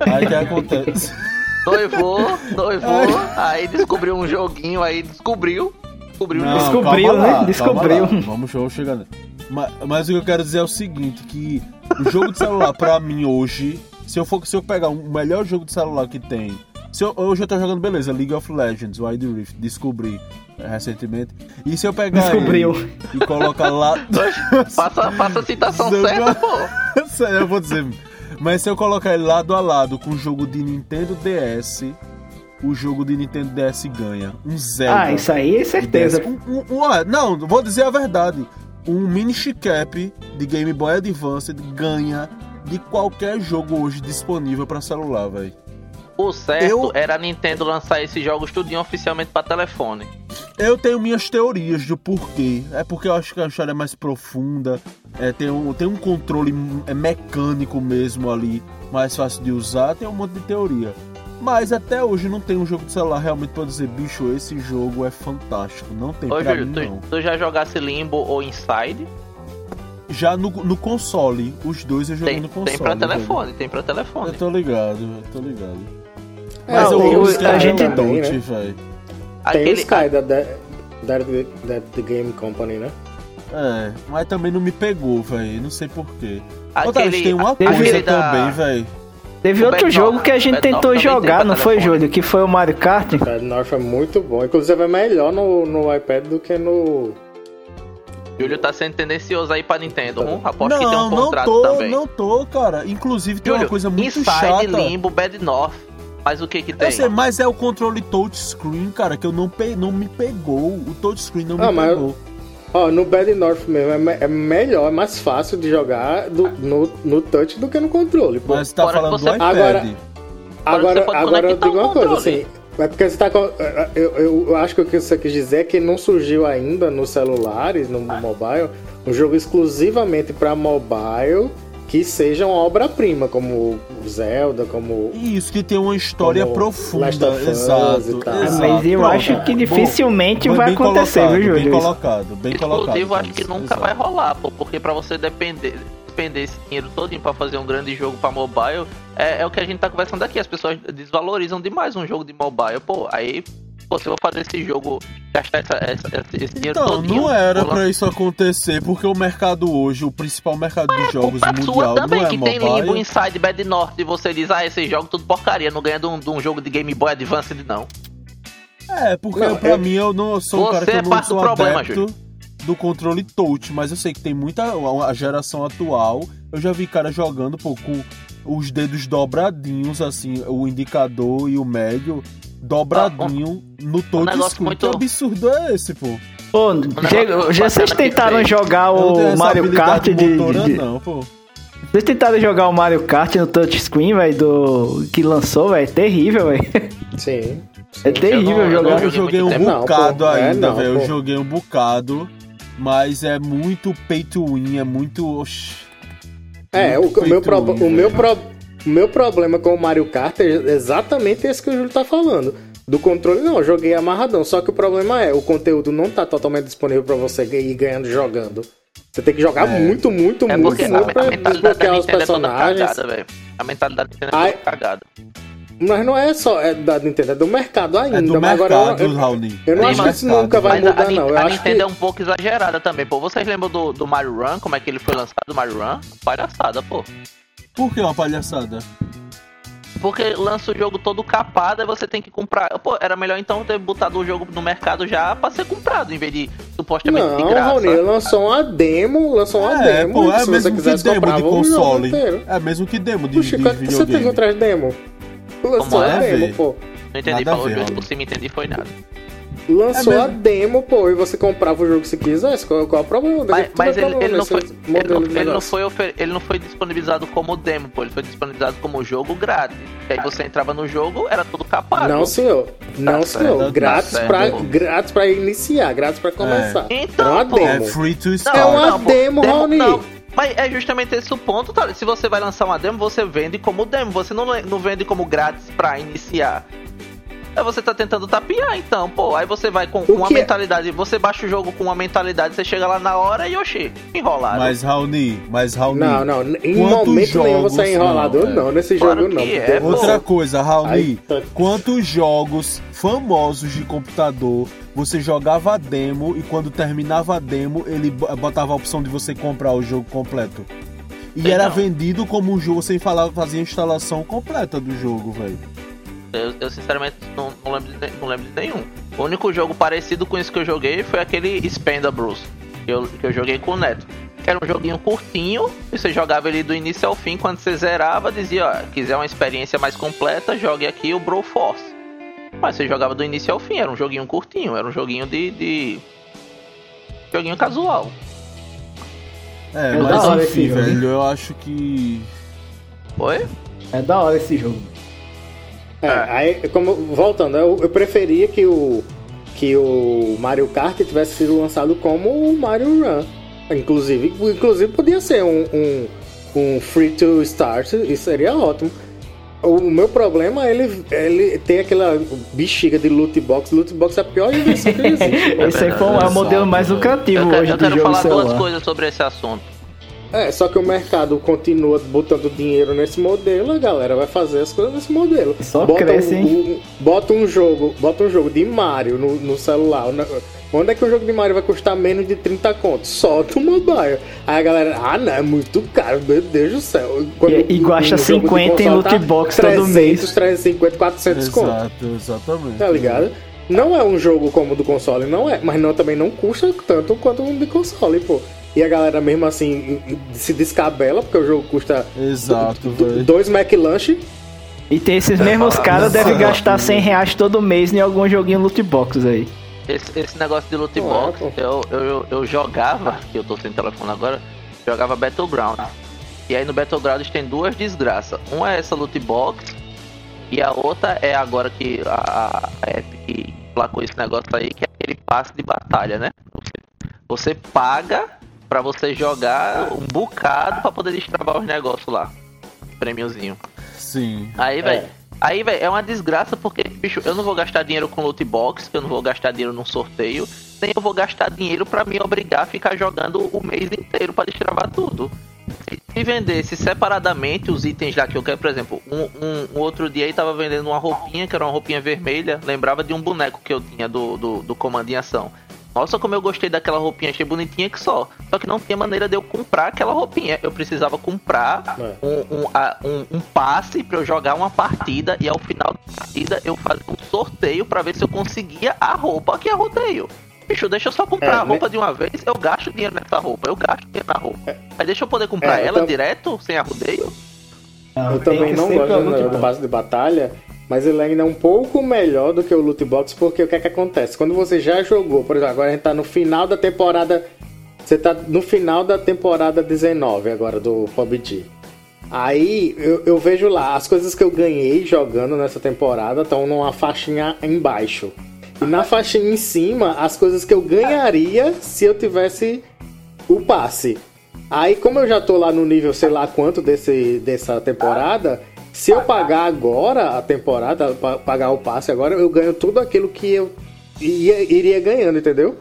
Speaker 3: Aí o que acontece?
Speaker 4: Noivou, noivou, aí descobriu um joguinho, aí descobriu. Descobriu
Speaker 3: Não,
Speaker 4: jogo.
Speaker 2: Descobriu, né?
Speaker 3: lá,
Speaker 2: Descobriu.
Speaker 3: Vamos show chegando. Mas, mas o que eu quero dizer é o seguinte, que o jogo de celular pra mim hoje, se eu for se eu pegar o melhor jogo de celular que tem, se eu, hoje eu tô jogando beleza, League of Legends, Wild Rift, descobri é, recentemente. E se eu pegar
Speaker 2: Descobriu.
Speaker 3: ele e colocar lá
Speaker 4: Faça, faça a citação
Speaker 3: Zamba-
Speaker 4: certa, pô.
Speaker 3: Sério, eu vou dizer. Mas se eu colocar ele lado a lado com o jogo de Nintendo DS, o jogo de Nintendo DS ganha. Um Zelda.
Speaker 2: Ah, isso aí é certeza.
Speaker 3: Um, um, um- ó, não, vou dizer a verdade. Um mini Cap de Game Boy Advance ganha de qualquer jogo hoje disponível pra celular, velho.
Speaker 4: O certo
Speaker 3: Eu-
Speaker 4: era a Nintendo lançar esses jogos tudinho oficialmente pra telefone.
Speaker 3: Eu tenho minhas teorias do porquê. É porque eu acho que a história é mais profunda. É, tem, um, tem um controle é mecânico mesmo ali, mais fácil de usar. Tem um monte de teoria. Mas até hoje não tem um jogo de celular realmente pra dizer, bicho, esse jogo é fantástico. Não tem
Speaker 4: Ô,
Speaker 3: pra
Speaker 4: Júlio,
Speaker 3: mim,
Speaker 4: tu,
Speaker 3: não.
Speaker 4: tu já jogasse Limbo ou Inside?
Speaker 3: Já no, no console, os dois eu joguei
Speaker 4: Tem,
Speaker 3: no console.
Speaker 4: tem pra
Speaker 3: velho.
Speaker 4: telefone, tem pra telefone.
Speaker 3: Eu tô ligado, eu tô ligado.
Speaker 1: É,
Speaker 3: Mas eu amo
Speaker 1: o
Speaker 2: a
Speaker 3: Sky
Speaker 1: Sky
Speaker 2: gente-
Speaker 3: Note,
Speaker 1: né?
Speaker 3: velho.
Speaker 1: Tem o Sky da, da, da, da The Game Company, né?
Speaker 3: É, mas também não me pegou, velho. Não sei porquê.
Speaker 4: aquele,
Speaker 3: Outra vez, tem uma coisa
Speaker 4: da-
Speaker 3: também, velho.
Speaker 2: Teve
Speaker 4: O
Speaker 2: outro
Speaker 4: Bad
Speaker 2: jogo
Speaker 4: North-
Speaker 2: que a gente
Speaker 4: Bad North
Speaker 2: tentou
Speaker 4: tem
Speaker 2: jogar, não foi. Júlio? Que foi o Mario Kart?
Speaker 1: Sky North é muito bom. Inclusive é melhor no, no iPad do que no.
Speaker 4: Júlio tá sendo tendencioso aí pra Nintendo. Hum, aposto que tem
Speaker 3: Não,
Speaker 4: um
Speaker 3: não
Speaker 4: contrato
Speaker 3: tô,
Speaker 4: também.
Speaker 3: não tô, cara. Inclusive tem
Speaker 4: Júlio,
Speaker 3: uma coisa muito
Speaker 4: Inside,
Speaker 3: chata.
Speaker 4: Limbo, Bad North. Mas o que que tem?
Speaker 3: Eu sei, mas é o controle touchscreen, cara, que eu não, pe... não me pegou. O touchscreen não
Speaker 1: Ah,
Speaker 3: me
Speaker 1: mas-
Speaker 3: pegou.
Speaker 1: Ó, no Bad North mesmo é, me- é melhor, é mais fácil de jogar do- no, no touch do que no controle. pô.
Speaker 3: Mas tá
Speaker 4: Fora
Speaker 3: falando
Speaker 4: você-
Speaker 3: do iPad.
Speaker 1: Agora-
Speaker 4: você
Speaker 1: Agora, agora eu digo uma coisa, assim. É porque você tá com. Eu, eu, eu acho que o que você quis dizer é que não surgiu ainda nos celulares, no mobile, um jogo exclusivamente pra mobile que seja uma obra-prima, como o Zelda, como.
Speaker 3: Isso, que tem uma história profunda.
Speaker 1: Last of
Speaker 3: Exato,
Speaker 1: e tal.
Speaker 2: Ah,
Speaker 3: exato.
Speaker 2: mas eu
Speaker 3: Pronto.
Speaker 2: acho que
Speaker 3: Bom,
Speaker 2: dificilmente
Speaker 3: bem
Speaker 2: vai acontecer,
Speaker 3: colocado,
Speaker 2: viu,
Speaker 3: Bem
Speaker 2: Júlio?
Speaker 3: colocado, bem colocado.
Speaker 4: Exclusivo, acho que nunca
Speaker 3: exato.
Speaker 4: vai rolar, pô, porque pra você depender, despender esse dinheiro todinho pra fazer um grande jogo pra mobile, é, é o que a gente tá conversando aqui, as pessoas desvalorizam demais um jogo de mobile, pô, aí, pô, se eu vou fazer esse jogo, gastar essa, essa- esse, dinheiro
Speaker 3: Então,
Speaker 4: todinho...
Speaker 3: não era pra isso acontecer, porque o mercado hoje, o principal mercado de jogos
Speaker 4: Culpa sua
Speaker 3: mundial,
Speaker 4: também,
Speaker 3: não é
Speaker 4: que tem Limbo,
Speaker 3: mobile.
Speaker 4: Inside, Bad North, e você diz, ah, esse jogo tudo porcaria, não ganha de um, de um jogo de Game Boy Advanced, não.
Speaker 3: É, porque
Speaker 1: Não,
Speaker 3: pra
Speaker 1: é-
Speaker 3: mim eu não eu sou um
Speaker 4: Você
Speaker 3: cara que
Speaker 4: é
Speaker 3: eu não
Speaker 4: parte do
Speaker 3: sou
Speaker 4: problema,
Speaker 3: adepto do controle touch, mas eu sei que tem muita a geração atual, eu já vi cara jogando pô, com os dedos dobradinhos assim, o indicador e o médio dobradinho no touch
Speaker 4: Ah, negócio
Speaker 3: screen.
Speaker 4: muito-
Speaker 3: Que absurdo é esse, pô?
Speaker 2: Pô,
Speaker 4: negócio
Speaker 2: já, já vocês tentaram jogar
Speaker 3: não
Speaker 2: o Mario Kart de,
Speaker 3: motora,
Speaker 2: de-
Speaker 3: não, pô.
Speaker 2: Vocês tentaram jogar o Mario Kart no touchscreen, velho, do que lançou, velho? Terrível, velho.
Speaker 1: Sim.
Speaker 2: É terrível
Speaker 4: eu não-
Speaker 2: jogar.
Speaker 4: eu
Speaker 3: Eu joguei um.
Speaker 1: Não,
Speaker 3: bocado.
Speaker 1: É,
Speaker 3: ainda,
Speaker 1: não,
Speaker 3: velho. Eu joguei um bocado, mas é muito pay to win, é muito. Oxi.
Speaker 1: É, o,
Speaker 3: Muito
Speaker 1: o meu,
Speaker 3: feito
Speaker 1: pro-
Speaker 3: um,
Speaker 1: o, meu
Speaker 3: velho.
Speaker 1: O meu problema com o Mario Kart é exatamente esse que o Júlio tá falando. Do controle, não, eu joguei amarradão. Só que o problema é, o conteúdo não tá totalmente disponível pra você ir ganhando jogando. Você tem que jogar
Speaker 3: É.
Speaker 1: muito, muito,
Speaker 4: É
Speaker 1: muito,
Speaker 4: a,
Speaker 1: muito
Speaker 4: a
Speaker 1: pra
Speaker 4: mentalidade da
Speaker 1: desbloquear os
Speaker 4: Nintendo é
Speaker 1: personagens.
Speaker 4: cagada, velho. A mentalidade da Nintendo é toda cagada.
Speaker 1: Mas não é só é da Nintendo, é do mercado ainda.
Speaker 3: É do
Speaker 1: mas
Speaker 3: mercado,
Speaker 1: agora eu, eu,
Speaker 3: Raoni.
Speaker 1: eu não
Speaker 3: É do
Speaker 1: acho que isso
Speaker 3: mercado.
Speaker 1: nunca vai
Speaker 4: Mas a-
Speaker 1: mudar,
Speaker 4: a,
Speaker 1: não. Eu
Speaker 4: a
Speaker 1: acho
Speaker 4: Nintendo
Speaker 1: que.
Speaker 4: é um pouco exagerada também, pô. Vocês lembram do, do Mario Run? Como é que ele foi lançado, o Mario Run? Palhaçada, pô.
Speaker 3: Por que uma palhaçada?
Speaker 4: Porque lança o jogo todo capado, aí você tem que comprar. Pô, era melhor então ter botado o jogo no mercado já pra ser comprado, em vez de supostamente de
Speaker 1: Não,
Speaker 4: graça.
Speaker 1: Raoni, lançou uma demo, lançou uma
Speaker 3: É,
Speaker 1: demo.
Speaker 3: pô, é
Speaker 1: se você
Speaker 3: mesmo que
Speaker 1: quisesse
Speaker 3: demo
Speaker 1: comprar,
Speaker 3: de console. É mesmo que demo de,
Speaker 1: Puxa,
Speaker 3: de
Speaker 1: que você tem
Speaker 3: videogame.
Speaker 1: contra as demo? Lançou
Speaker 4: é?
Speaker 1: a demo,
Speaker 3: ver.
Speaker 1: pô.
Speaker 4: Não entendi, falou. Por cima entendi foi nada.
Speaker 1: Lançou
Speaker 3: É
Speaker 1: a demo, pô, e você comprava o jogo se quisesse. Qual, qual é o problema?
Speaker 4: Mas, mas
Speaker 1: é
Speaker 4: ele, ele não foi, ele, não, ele, não foi ele não foi disponibilizado como demo, pô. Ele foi disponibilizado como jogo grátis. E aí você entrava no jogo, era tudo capado.
Speaker 1: Não, senhor. Não,
Speaker 4: certo,
Speaker 1: senhor.
Speaker 3: tá
Speaker 1: grátis,
Speaker 4: certo.
Speaker 1: pra, grátis pra iniciar, grátis pra começar.
Speaker 4: Então,
Speaker 1: é uma demo.
Speaker 3: É free to
Speaker 4: Não,
Speaker 3: start.
Speaker 1: É uma
Speaker 4: não,
Speaker 1: demo, Raoni.
Speaker 4: Não, mas é justamente esse o ponto, tá? Se você vai lançar uma demo, você vende como demo. Você não, não vende como grátis pra iniciar. Aí você tá tentando tapear, então, pô. Aí você vai com, com uma
Speaker 1: é?
Speaker 4: mentalidade. Você baixa o jogo com uma mentalidade, você chega lá na hora e, oxi, enrolado.
Speaker 3: Mas Raoni, mas Raoni.
Speaker 1: Não, não. Em
Speaker 3: Quantos
Speaker 1: momento nenhum você é
Speaker 3: jogos-
Speaker 1: enrolado.
Speaker 3: não,
Speaker 1: Não,
Speaker 3: é.
Speaker 1: nesse
Speaker 4: Claro
Speaker 1: jogo não.
Speaker 4: é,
Speaker 1: você-
Speaker 3: Outra coisa, Raoni,
Speaker 1: tá-
Speaker 3: quantos jogos famosos de computador você jogava a demo e quando terminava a demo ele bo- botava a opção de você comprar o jogo completo? E
Speaker 4: Sei
Speaker 3: era
Speaker 4: não.
Speaker 3: vendido como um jogo sem falar, fazia a instalação completa do jogo, velho.
Speaker 4: Eu, eu, sinceramente não, não lembro de, não lembro de nenhum. O único jogo parecido com isso que eu joguei foi aquele Spendables, que eu, que eu joguei com o Neto. Que era um joguinho curtinho, e você jogava ele do início ao fim, quando você zerava, dizia, ó, quiser uma experiência mais completa, jogue aqui o Broforce. Mas você jogava do início ao fim, era um joguinho curtinho, era um joguinho de. de... Joguinho casual.
Speaker 3: É,
Speaker 2: É
Speaker 3: mas
Speaker 2: da hora esse
Speaker 3: enfim, velho, eu acho que.
Speaker 4: Oi?
Speaker 2: É da hora esse jogo.
Speaker 1: É, aí, como, voltando, eu, eu preferia que o, que o Mario Kart tivesse sido lançado como o Mario Run. Inclusive, inclusive podia ser um, um, um free to start, isso seria ótimo. O meu problema é ele, ele tem aquela bexiga de loot box. Loot box é a pior invenção que existe.
Speaker 2: Esse aí foi um- é o modelo mais lucrativo
Speaker 4: Eu, quero-
Speaker 2: hoje
Speaker 4: eu
Speaker 2: do
Speaker 4: quero
Speaker 2: jogo
Speaker 4: falar duas
Speaker 2: celular.
Speaker 4: coisas sobre esse assunto.
Speaker 1: É, só que o mercado continua botando dinheiro nesse modelo, a galera vai fazer as coisas nesse modelo.
Speaker 2: Só cresce,
Speaker 1: um,
Speaker 2: hein?
Speaker 1: um- bota um jogo, bota um jogo de Mario no, no celular. Na- Onde é que o jogo de Mario vai custar menos de 30 contos? Só no mobile. Aí a galera, ah não, é muito caro, meu Deus do céu.
Speaker 2: E- e gasta
Speaker 1: um jogo de
Speaker 2: 50 em
Speaker 1: console
Speaker 2: loot box todo
Speaker 1: 300,
Speaker 2: mês.
Speaker 1: 350, 400 contos.
Speaker 3: Exato, exatamente.
Speaker 1: Tá ligado? Não é um jogo como o do console, não é. Mas não, também não custa tanto quanto um de console, pô. E a galera mesmo assim se descabela, porque o jogo custa
Speaker 3: Exato,
Speaker 1: do- dois McLanche.
Speaker 2: E tem esses mesmos caras devem gastar 100 reais todo mês em algum joguinho loot box aí.
Speaker 4: Esse, esse negócio de loot
Speaker 1: é,
Speaker 4: box,
Speaker 1: pô.
Speaker 4: eu, eu, eu, jogava, que eu tô sem telefone agora, jogava Battleground. E aí no Battleground tem duas desgraças. Uma é essa loot box, e a outra é agora que a, a Epic placou esse negócio aí, que é aquele passe de batalha, né? Você, você paga pra você jogar um bocado pra poder destravar os negócios lá. Prêmiozinho.
Speaker 3: Sim.
Speaker 4: Aí, velho.
Speaker 1: É.
Speaker 4: Aí, velho, é uma desgraça porque, bicho, eu não vou gastar dinheiro com loot box, eu não vou gastar dinheiro num sorteio, nem eu vou gastar dinheiro pra me obrigar a ficar jogando o mês inteiro pra destravar tudo. Se- Se vendesse separadamente os itens lá que eu quero, por exemplo, um, um- um outro dia aí tava vendendo uma roupinha, que era uma roupinha vermelha, lembrava de um boneco que eu tinha do, do, do Comando em Ação. Nossa, como eu gostei daquela roupinha, achei bonitinha que só. Só que não tinha maneira de eu comprar aquela roupinha. Eu precisava comprar
Speaker 1: É.
Speaker 4: um, um, a- um- um passe pra eu jogar uma partida e ao final da partida eu fazer um sorteio pra ver se eu conseguia a roupa que é rodeio. Bicho, deixa eu só comprar
Speaker 1: É,
Speaker 4: a
Speaker 1: né?
Speaker 4: roupa de uma vez, eu gasto dinheiro nessa roupa, eu gasto dinheiro na roupa. Mas deixa eu poder comprar
Speaker 1: É,
Speaker 4: ela
Speaker 1: tam-
Speaker 4: direto, sem a rodeio?
Speaker 1: Eu também não gosto do, do passe de batalha, mas ele ainda é um pouco melhor do que o loot box, porque o que é que acontece? Quando você já jogou, por exemplo, agora a gente tá no final da temporada. Você tá no final da temporada 19 agora do PUBG. Aí eu, eu vejo lá, as coisas que eu ganhei jogando nessa temporada estão numa faixinha embaixo. E na faixinha em cima, as coisas que eu ganharia se eu tivesse o passe. Aí, como eu já tô lá no nível sei lá quanto desse, dessa temporada, se eu pagar agora a temporada, pa- pagar o passe agora, eu ganho tudo aquilo que eu ia- iria ganhando, entendeu?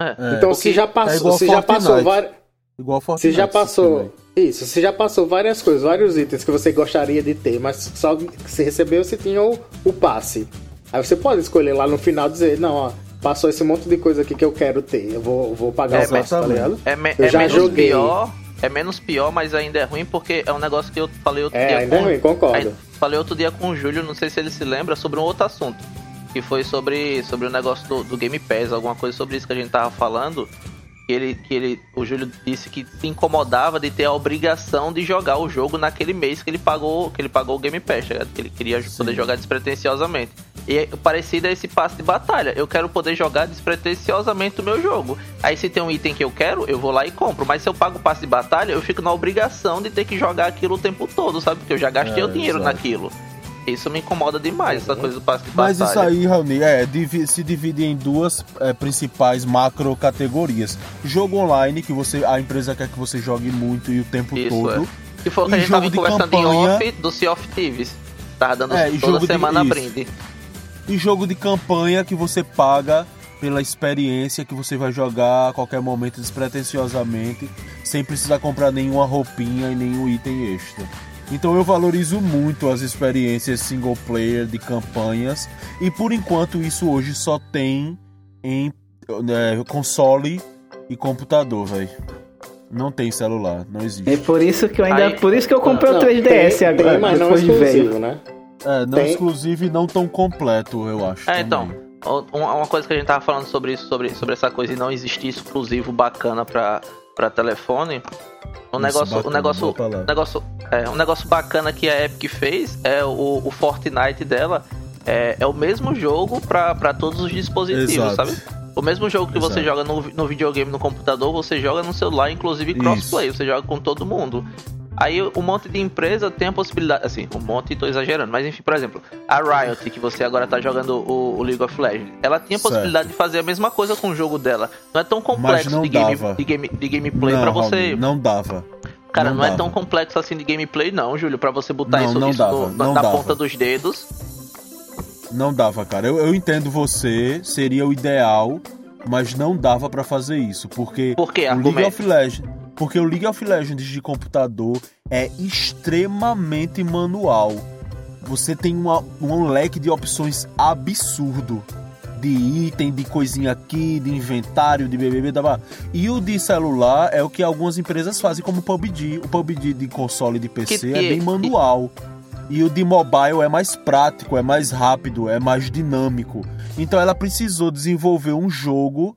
Speaker 4: É.
Speaker 1: então, se já passou, se já passou
Speaker 3: Fortnite.
Speaker 1: várias.
Speaker 3: Igual
Speaker 1: Se já passou. Isso, se já passou várias coisas, vários itens que você gostaria de ter, mas só se recebeu se tinha o, o passe. Aí você pode escolher lá no final dizer, não, ó, passou esse monte de coisa aqui que eu quero ter. Eu vou, vou pagar
Speaker 4: É,
Speaker 1: o passe, tá ligado?
Speaker 4: É, me-
Speaker 1: Eu
Speaker 4: é
Speaker 1: já
Speaker 4: menos
Speaker 1: joguei.
Speaker 4: pior, é menos pior, mas ainda é ruim porque é um negócio que eu falei outro
Speaker 1: É,
Speaker 4: dia
Speaker 1: ainda é ruim, concordo.
Speaker 4: Falei outro dia com o Júlio, não sei se ele se lembra, sobre um outro assunto. Que foi sobre, sobre o negócio do, do Game Pass, alguma coisa sobre isso que a gente tava falando. que ele, que ele, o Júlio disse que se incomodava de ter a obrigação de jogar o jogo naquele mês que ele pagou, que ele pagou o Game Pass, tá que ele queria poder jogar despretensiosamente. E é parecido a esse passe de batalha. Eu quero poder jogar despretensiosamente o meu jogo. Aí se tem um item que eu quero, eu vou lá e compro. Mas se eu pago o passe de batalha, eu fico na obrigação de ter que jogar aquilo o tempo todo, sabe? Porque eu já gastei
Speaker 3: É,
Speaker 4: o dinheiro
Speaker 3: exato.
Speaker 4: naquilo. Isso me incomoda demais, essa coisa do passe de
Speaker 3: Mas
Speaker 4: batalha.
Speaker 3: isso aí, Raoni, é, se divide em duas é, principais macro categorias. Jogo online, que você a empresa quer que você jogue muito e o tempo
Speaker 4: Isso,
Speaker 3: todo.
Speaker 4: é. Que foi o que a gente tava
Speaker 3: de
Speaker 4: conversando
Speaker 3: campanha-
Speaker 4: em off do Sea of Thieves. Tava dando
Speaker 3: É,
Speaker 4: toda
Speaker 3: de-
Speaker 4: semana
Speaker 3: isso.
Speaker 4: brinde.
Speaker 3: E jogo de campanha que você paga pela experiência que você vai jogar a qualquer momento despretensiosamente, sem precisar comprar nenhuma roupinha e nenhum item extra. Então eu valorizo muito as experiências single player de campanhas e por enquanto isso hoje só tem em né, console e computador, velho. Não tem celular, não
Speaker 2: É
Speaker 3: existe.
Speaker 2: por isso que eu ainda.
Speaker 4: Aí-
Speaker 2: por isso que eu comprei o
Speaker 1: Não,
Speaker 2: 3DS
Speaker 1: tem,
Speaker 2: agora,
Speaker 1: tem, mas não
Speaker 2: depois de velho.
Speaker 1: exclusivo, né?
Speaker 3: É, não
Speaker 1: tem-
Speaker 3: exclusivo e não tão completo, eu acho.
Speaker 4: É,
Speaker 3: também.
Speaker 4: então, uma coisa que a gente tava falando sobre isso, sobre, sobre essa coisa de não existir exclusivo bacana pra, pra telefone. Um negócio, um
Speaker 3: bacana,
Speaker 4: negócio,
Speaker 3: boa palavra.
Speaker 4: um negócio, é, um negócio bacana que a Epic fez é o, o Fortnite dela. É, é o mesmo jogo pra, pra todos os dispositivos,
Speaker 3: Exato.
Speaker 4: sabe? O mesmo jogo que você
Speaker 3: Exato.
Speaker 4: joga no, no videogame no computador, você joga no celular, inclusive crossplay, você joga com todo mundo. Aí um monte de empresa tem a possibilidade, assim, um monte, tô exagerando, mas enfim, por exemplo, a Riot, que você agora tá jogando o, o League of Legends, ela tinha a
Speaker 3: Certo.
Speaker 4: possibilidade de fazer a mesma coisa com o jogo dela. Não é tão complexo de, game, de, game, de gameplay
Speaker 3: não,
Speaker 4: pra você.
Speaker 3: Não dava.
Speaker 4: Cara, não,
Speaker 3: não
Speaker 4: é tão complexo assim de gameplay, não, Júlio, pra você botar
Speaker 3: Não,
Speaker 4: isso,
Speaker 3: não
Speaker 4: isso
Speaker 3: dava,
Speaker 4: no- na, ponta dos dedos.
Speaker 3: Não dava, cara. Eu, eu entendo você, seria o ideal, mas não dava pra fazer isso, porque
Speaker 4: Por quê?
Speaker 3: o League
Speaker 4: Argumento.
Speaker 3: of Legends, porque o League of Legends de computador é extremamente manual. Você tem uma, um leque de opções absurdo. De item, de coisinha aqui, de inventário, de BBB, da blá. E o de celular é o que algumas empresas fazem, como o PUBG. O PUBG de console e de PC
Speaker 4: Que-
Speaker 3: é bem manual. E o de mobile é mais prático, é mais rápido, é mais dinâmico. Então ela precisou desenvolver um jogo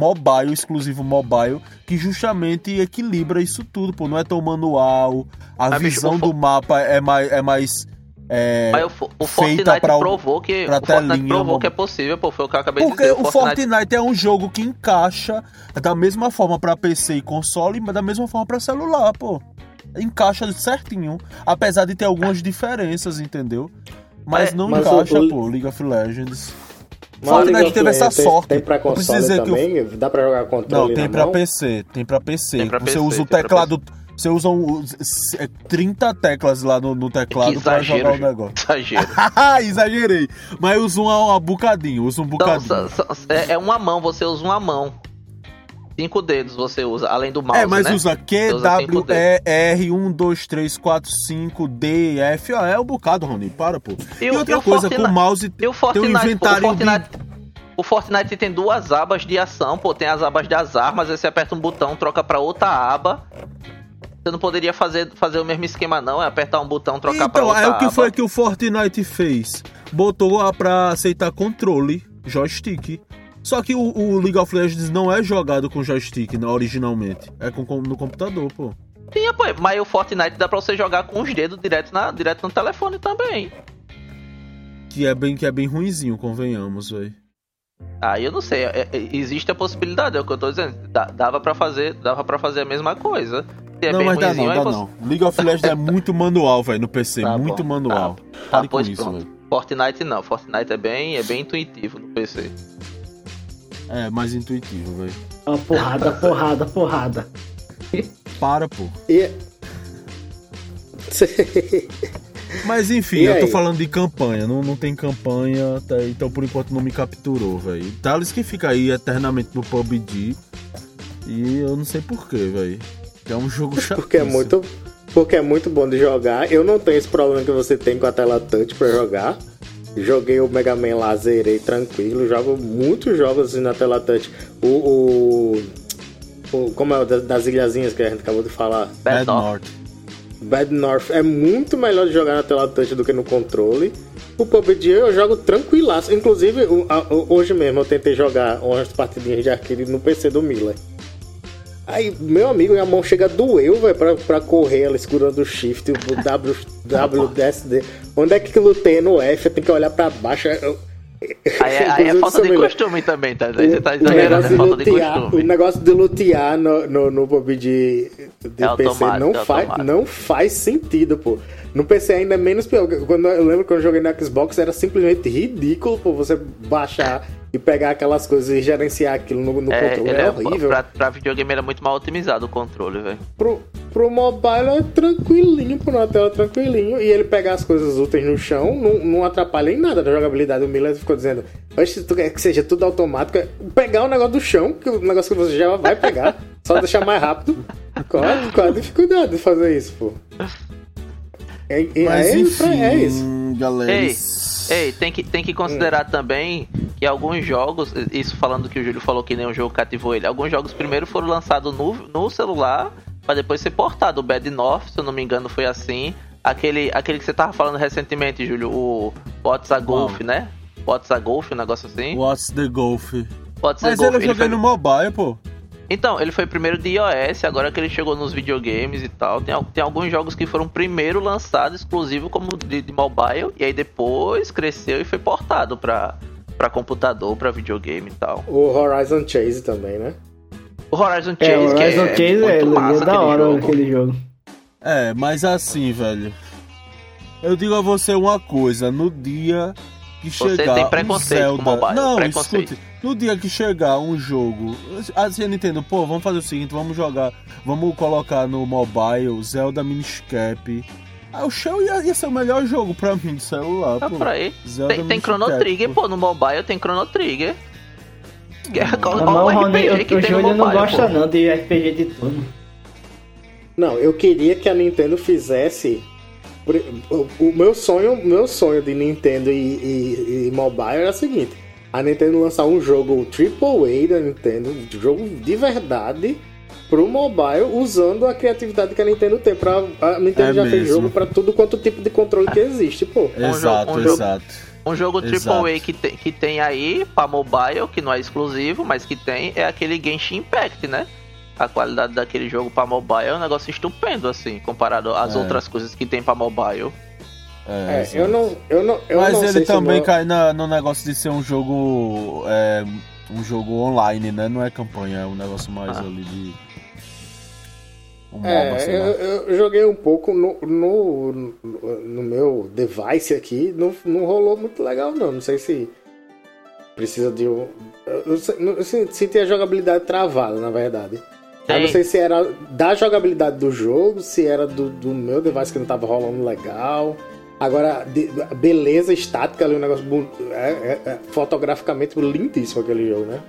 Speaker 3: mobile, exclusivo mobile, que justamente equilibra isso tudo, pô. Não é tão manual, a
Speaker 4: bicho,
Speaker 3: visão
Speaker 4: o fo-
Speaker 3: do mapa é mais. É mais é,
Speaker 4: Mas o, o
Speaker 3: feita
Speaker 4: Fortnite
Speaker 3: pra
Speaker 4: provou que.
Speaker 3: pra
Speaker 4: O Fortnite
Speaker 3: telinha,
Speaker 4: provou
Speaker 3: mano.
Speaker 4: que é possível, pô. Foi o que eu acabei de
Speaker 3: porque
Speaker 4: dizer.
Speaker 3: o Fortnite é um jogo que encaixa da mesma forma pra PC e console, mas da mesma forma pra celular, pô. Encaixa certinho, apesar de ter algumas diferenças, entendeu? Mas
Speaker 4: É,
Speaker 3: não
Speaker 1: mas
Speaker 3: encaixa,
Speaker 1: o- o-
Speaker 3: pô, League of Legends.
Speaker 1: Mas
Speaker 3: Fortnite teve essa
Speaker 1: Legends tem-
Speaker 3: sorte.
Speaker 1: Tem pra console
Speaker 3: dizer que eu-
Speaker 1: também? Dá pra jogar
Speaker 3: Não,
Speaker 1: controle
Speaker 3: tem
Speaker 1: na
Speaker 3: pra
Speaker 1: mão?
Speaker 3: PC, tem pra PC.
Speaker 4: Tem pra
Speaker 3: você
Speaker 4: PC,
Speaker 3: usa o
Speaker 4: tem
Speaker 3: teclado, você usa um, é, 30 30 lá no, no teclado
Speaker 4: Que
Speaker 3: pra
Speaker 4: exagero,
Speaker 3: jogar o negócio.
Speaker 4: Exagero.
Speaker 3: Exagerei. Mas usa um, um bocadinho, usa um bocadinho.
Speaker 4: só- é, é uma mão, você usa uma mão. Cinco dedos você usa, além do mouse,
Speaker 3: é, mas
Speaker 4: né?
Speaker 3: usa Q, W, E, R, 1, 2, 3, 4, 5, D, F. Ah, é um bocado, Rony. Para, pô. E,
Speaker 4: E o-
Speaker 3: outra
Speaker 4: e o
Speaker 3: coisa, com
Speaker 4: Fortnite-
Speaker 3: o mouse
Speaker 4: E o
Speaker 3: tem
Speaker 4: Fortnite,
Speaker 3: um
Speaker 4: pô, o
Speaker 3: inventário
Speaker 4: Fortnite, o Fortnite tem duas abas de ação, pô, tem as abas das armas, aí você aperta um botão, troca pra outra aba. Você não poderia fazer, fazer o mesmo esquema não, é apertar um botão, trocar pra
Speaker 3: Então,
Speaker 4: outra
Speaker 3: é o que
Speaker 4: aba.
Speaker 3: foi que o Fortnite fez. Botou a pra aceitar controle, joystick. Só que o, o League of Legends não é jogado com joystick né, originalmente. É com, com- no computador, pô.
Speaker 4: Sim, pô, mas o Fortnite dá pra você jogar com os dedos direto, na, direto no telefone também.
Speaker 3: Que é bem, que é bem ruinzinho, convenhamos, velho.
Speaker 4: Aí eu não sei, é- é- existe a possibilidade, é o que eu tô dizendo. Dá- dava pra fazer, dava para fazer a mesma coisa. É
Speaker 3: não, mas dá não, dá não. League of Legends é muito manual, velho, no PC.
Speaker 4: Tá
Speaker 3: muito
Speaker 4: bom,
Speaker 3: manual.
Speaker 4: Tá,
Speaker 3: Pare com
Speaker 4: pois
Speaker 3: isso, velho.
Speaker 4: Fortnite não, Fortnite é bem, é bem intuitivo no PC.
Speaker 3: É, mais intuitivo, velho.
Speaker 2: Ó, porrada, porrada, porrada.
Speaker 3: Para, pô.
Speaker 1: E...
Speaker 3: Mas enfim, eu tô falando de campanha, não, não tem campanha, tá? então por enquanto não me capturou, velho. Thales que fica aí eternamente no PUBG e eu não sei porquê, velho. É um jogo chato.
Speaker 1: Porque é muito. Porque é muito bom de jogar. Eu não tenho esse problema que você tem com a tela touch pra jogar. Joguei o Mega Man lá, zerei tranquilo. Jogo muitos jogos assim na tela touch. O. o, o- como é o das, das ilhazinhas que a gente acabou de falar?
Speaker 4: Bad
Speaker 3: Bad
Speaker 4: North.
Speaker 3: North.
Speaker 1: Bad North é muito melhor de jogar na tela touch do que no controle. O PUBG eu jogo tranquilaço. Inclusive, o- a- o- hoje mesmo eu tentei jogar umas partidinhas de arcade no PC do Miller. Aí, meu amigo, minha mão chega doeu, velho, pra, pra correr ela segurando o shift, o W, WSD. Onde é que lutei no F? Eu tenho que olhar pra baixo. eu-
Speaker 4: Aí, é- aí é
Speaker 1: Inclusive,
Speaker 4: falta de costume também, tá? Aí você tá
Speaker 1: o
Speaker 4: exagerando,
Speaker 1: negócio
Speaker 4: é
Speaker 1: de
Speaker 4: falta de
Speaker 1: lutear, o
Speaker 4: costume.
Speaker 1: negócio de lutear no, no, no PUBG de, de
Speaker 4: É
Speaker 1: PC não,
Speaker 4: é
Speaker 1: faz, não faz sentido, pô. No PC ainda é menos pior. Quando eu lembro quando eu joguei no Xbox era simplesmente ridículo, pô, você baixar e pegar aquelas coisas e gerenciar aquilo no, no
Speaker 4: É,
Speaker 1: controle.
Speaker 4: ele
Speaker 1: É,
Speaker 4: é,
Speaker 1: horrível.
Speaker 4: pra, pra videogame era muito mal otimizado o controle, velho.
Speaker 1: Pro, pro mobile é tranquilinho, pô, na tela tranquilinho. E ele pegar as coisas úteis no chão não, não atrapalha em nada da jogabilidade. O Miller ficou dizendo, "Oxe, se tu quer que seja tudo automático, é pegar o negócio do chão, que o negócio que você já vai pegar, só deixar mais rápido. Qual a, qual a dificuldade de fazer isso, pô? É, é,
Speaker 3: Mas
Speaker 1: é,
Speaker 3: enfim,
Speaker 1: é isso.
Speaker 3: galera.
Speaker 4: Ei,
Speaker 3: isso-
Speaker 4: Ei, tem que, tem que considerar também que alguns jogos, isso falando que o Júlio falou que nenhum jogo cativou ele, alguns jogos primeiro foram lançados no, no celular pra depois ser portado. O Bad North, se eu não me engano, foi assim. Aquele, aquele que você tava falando recentemente, Júlio, o What's a Golf, né? What's a Golf, um negócio assim.
Speaker 3: What's the Golf?
Speaker 4: What's
Speaker 3: Mas
Speaker 4: Golf.
Speaker 3: ele eu joguei
Speaker 4: foi-
Speaker 3: no mobile, pô.
Speaker 4: Então, ele foi primeiro de iOS, agora que ele chegou nos videogames e tal. Tem, tem alguns jogos que foram primeiro lançados exclusivo como de, de mobile, e aí depois cresceu e foi portado pra, pra computador, pra videogame e tal.
Speaker 1: O Horizon Chase também, né?
Speaker 4: O Horizon Chase,
Speaker 2: É, o
Speaker 4: que
Speaker 2: Horizon
Speaker 4: é
Speaker 2: Chase é,
Speaker 4: muito
Speaker 2: é
Speaker 4: massa
Speaker 2: da
Speaker 4: aquele
Speaker 2: hora
Speaker 4: jogo.
Speaker 2: aquele jogo.
Speaker 3: É, mas assim, velho. Eu digo a você uma coisa, no dia que
Speaker 4: Você
Speaker 3: chegar
Speaker 4: tem
Speaker 3: um
Speaker 4: preconceito com
Speaker 3: Zelda...
Speaker 4: mobile,
Speaker 3: Não, escute, no dia que chegar um jogo, assim, eu entendo, pô, vamos fazer o seguinte, vamos jogar, vamos colocar no mobile Zelda Miniscap. Ah, o show ia, ia ser o melhor jogo pra mim de celular,
Speaker 4: Tá
Speaker 3: pô.
Speaker 4: por aí.
Speaker 3: Zelda
Speaker 4: Tem, tem Chrono Trigger,
Speaker 3: pô.
Speaker 4: no mobile tem Chrono Trigger. É-
Speaker 2: Ah,
Speaker 4: Olha
Speaker 2: mas o
Speaker 4: o
Speaker 2: Rony,
Speaker 4: RPG que
Speaker 2: o, o
Speaker 4: tem no
Speaker 2: Júlio não gosta
Speaker 4: pô.
Speaker 2: não de RPG de turno.
Speaker 1: Não, eu queria que a Nintendo fizesse. O, o meu sonho, meu sonho de Nintendo e, e- e mobile era o seguinte: a Nintendo lançar um jogo AAA da Nintendo, um jogo de verdade pro mobile, usando a criatividade que a Nintendo tem. Pra, a Nintendo
Speaker 3: É
Speaker 1: já fez
Speaker 3: mesmo.
Speaker 1: jogo pra tudo quanto tipo de controle que existe, pô.
Speaker 3: Exato,
Speaker 4: um jogo-
Speaker 3: exato.
Speaker 4: Um jogo
Speaker 3: Exato.
Speaker 4: AAA que tem, que tem aí pra mobile, que não é exclusivo, mas que tem, é aquele Genshin Impact, né? A qualidade daquele jogo pra mobile é um negócio estupendo, assim, comparado às
Speaker 3: É.
Speaker 4: outras coisas que tem pra mobile.
Speaker 3: É,
Speaker 1: É, eu não. Eu não eu
Speaker 3: Mas
Speaker 1: não
Speaker 3: ele também
Speaker 1: o meu-
Speaker 3: cai na- no negócio de ser um jogo. É, um jogo online, né? Não é campanha, é um negócio mais
Speaker 4: Ah.
Speaker 3: ali de. Um MOBA,
Speaker 1: É,
Speaker 3: sei lá.
Speaker 1: eu, eu joguei um pouco no, no, no meu device aqui, não, não rolou muito legal não, não sei se precisa de um... Eu, eu eu se- senti a jogabilidade travada, na verdade. Eu não sei se era da jogabilidade do jogo, se era do, do meu device que não tava rolando legal. Agora, de- beleza estática ali, um negócio é, é- é fotograficamente lindíssimo aquele jogo, né?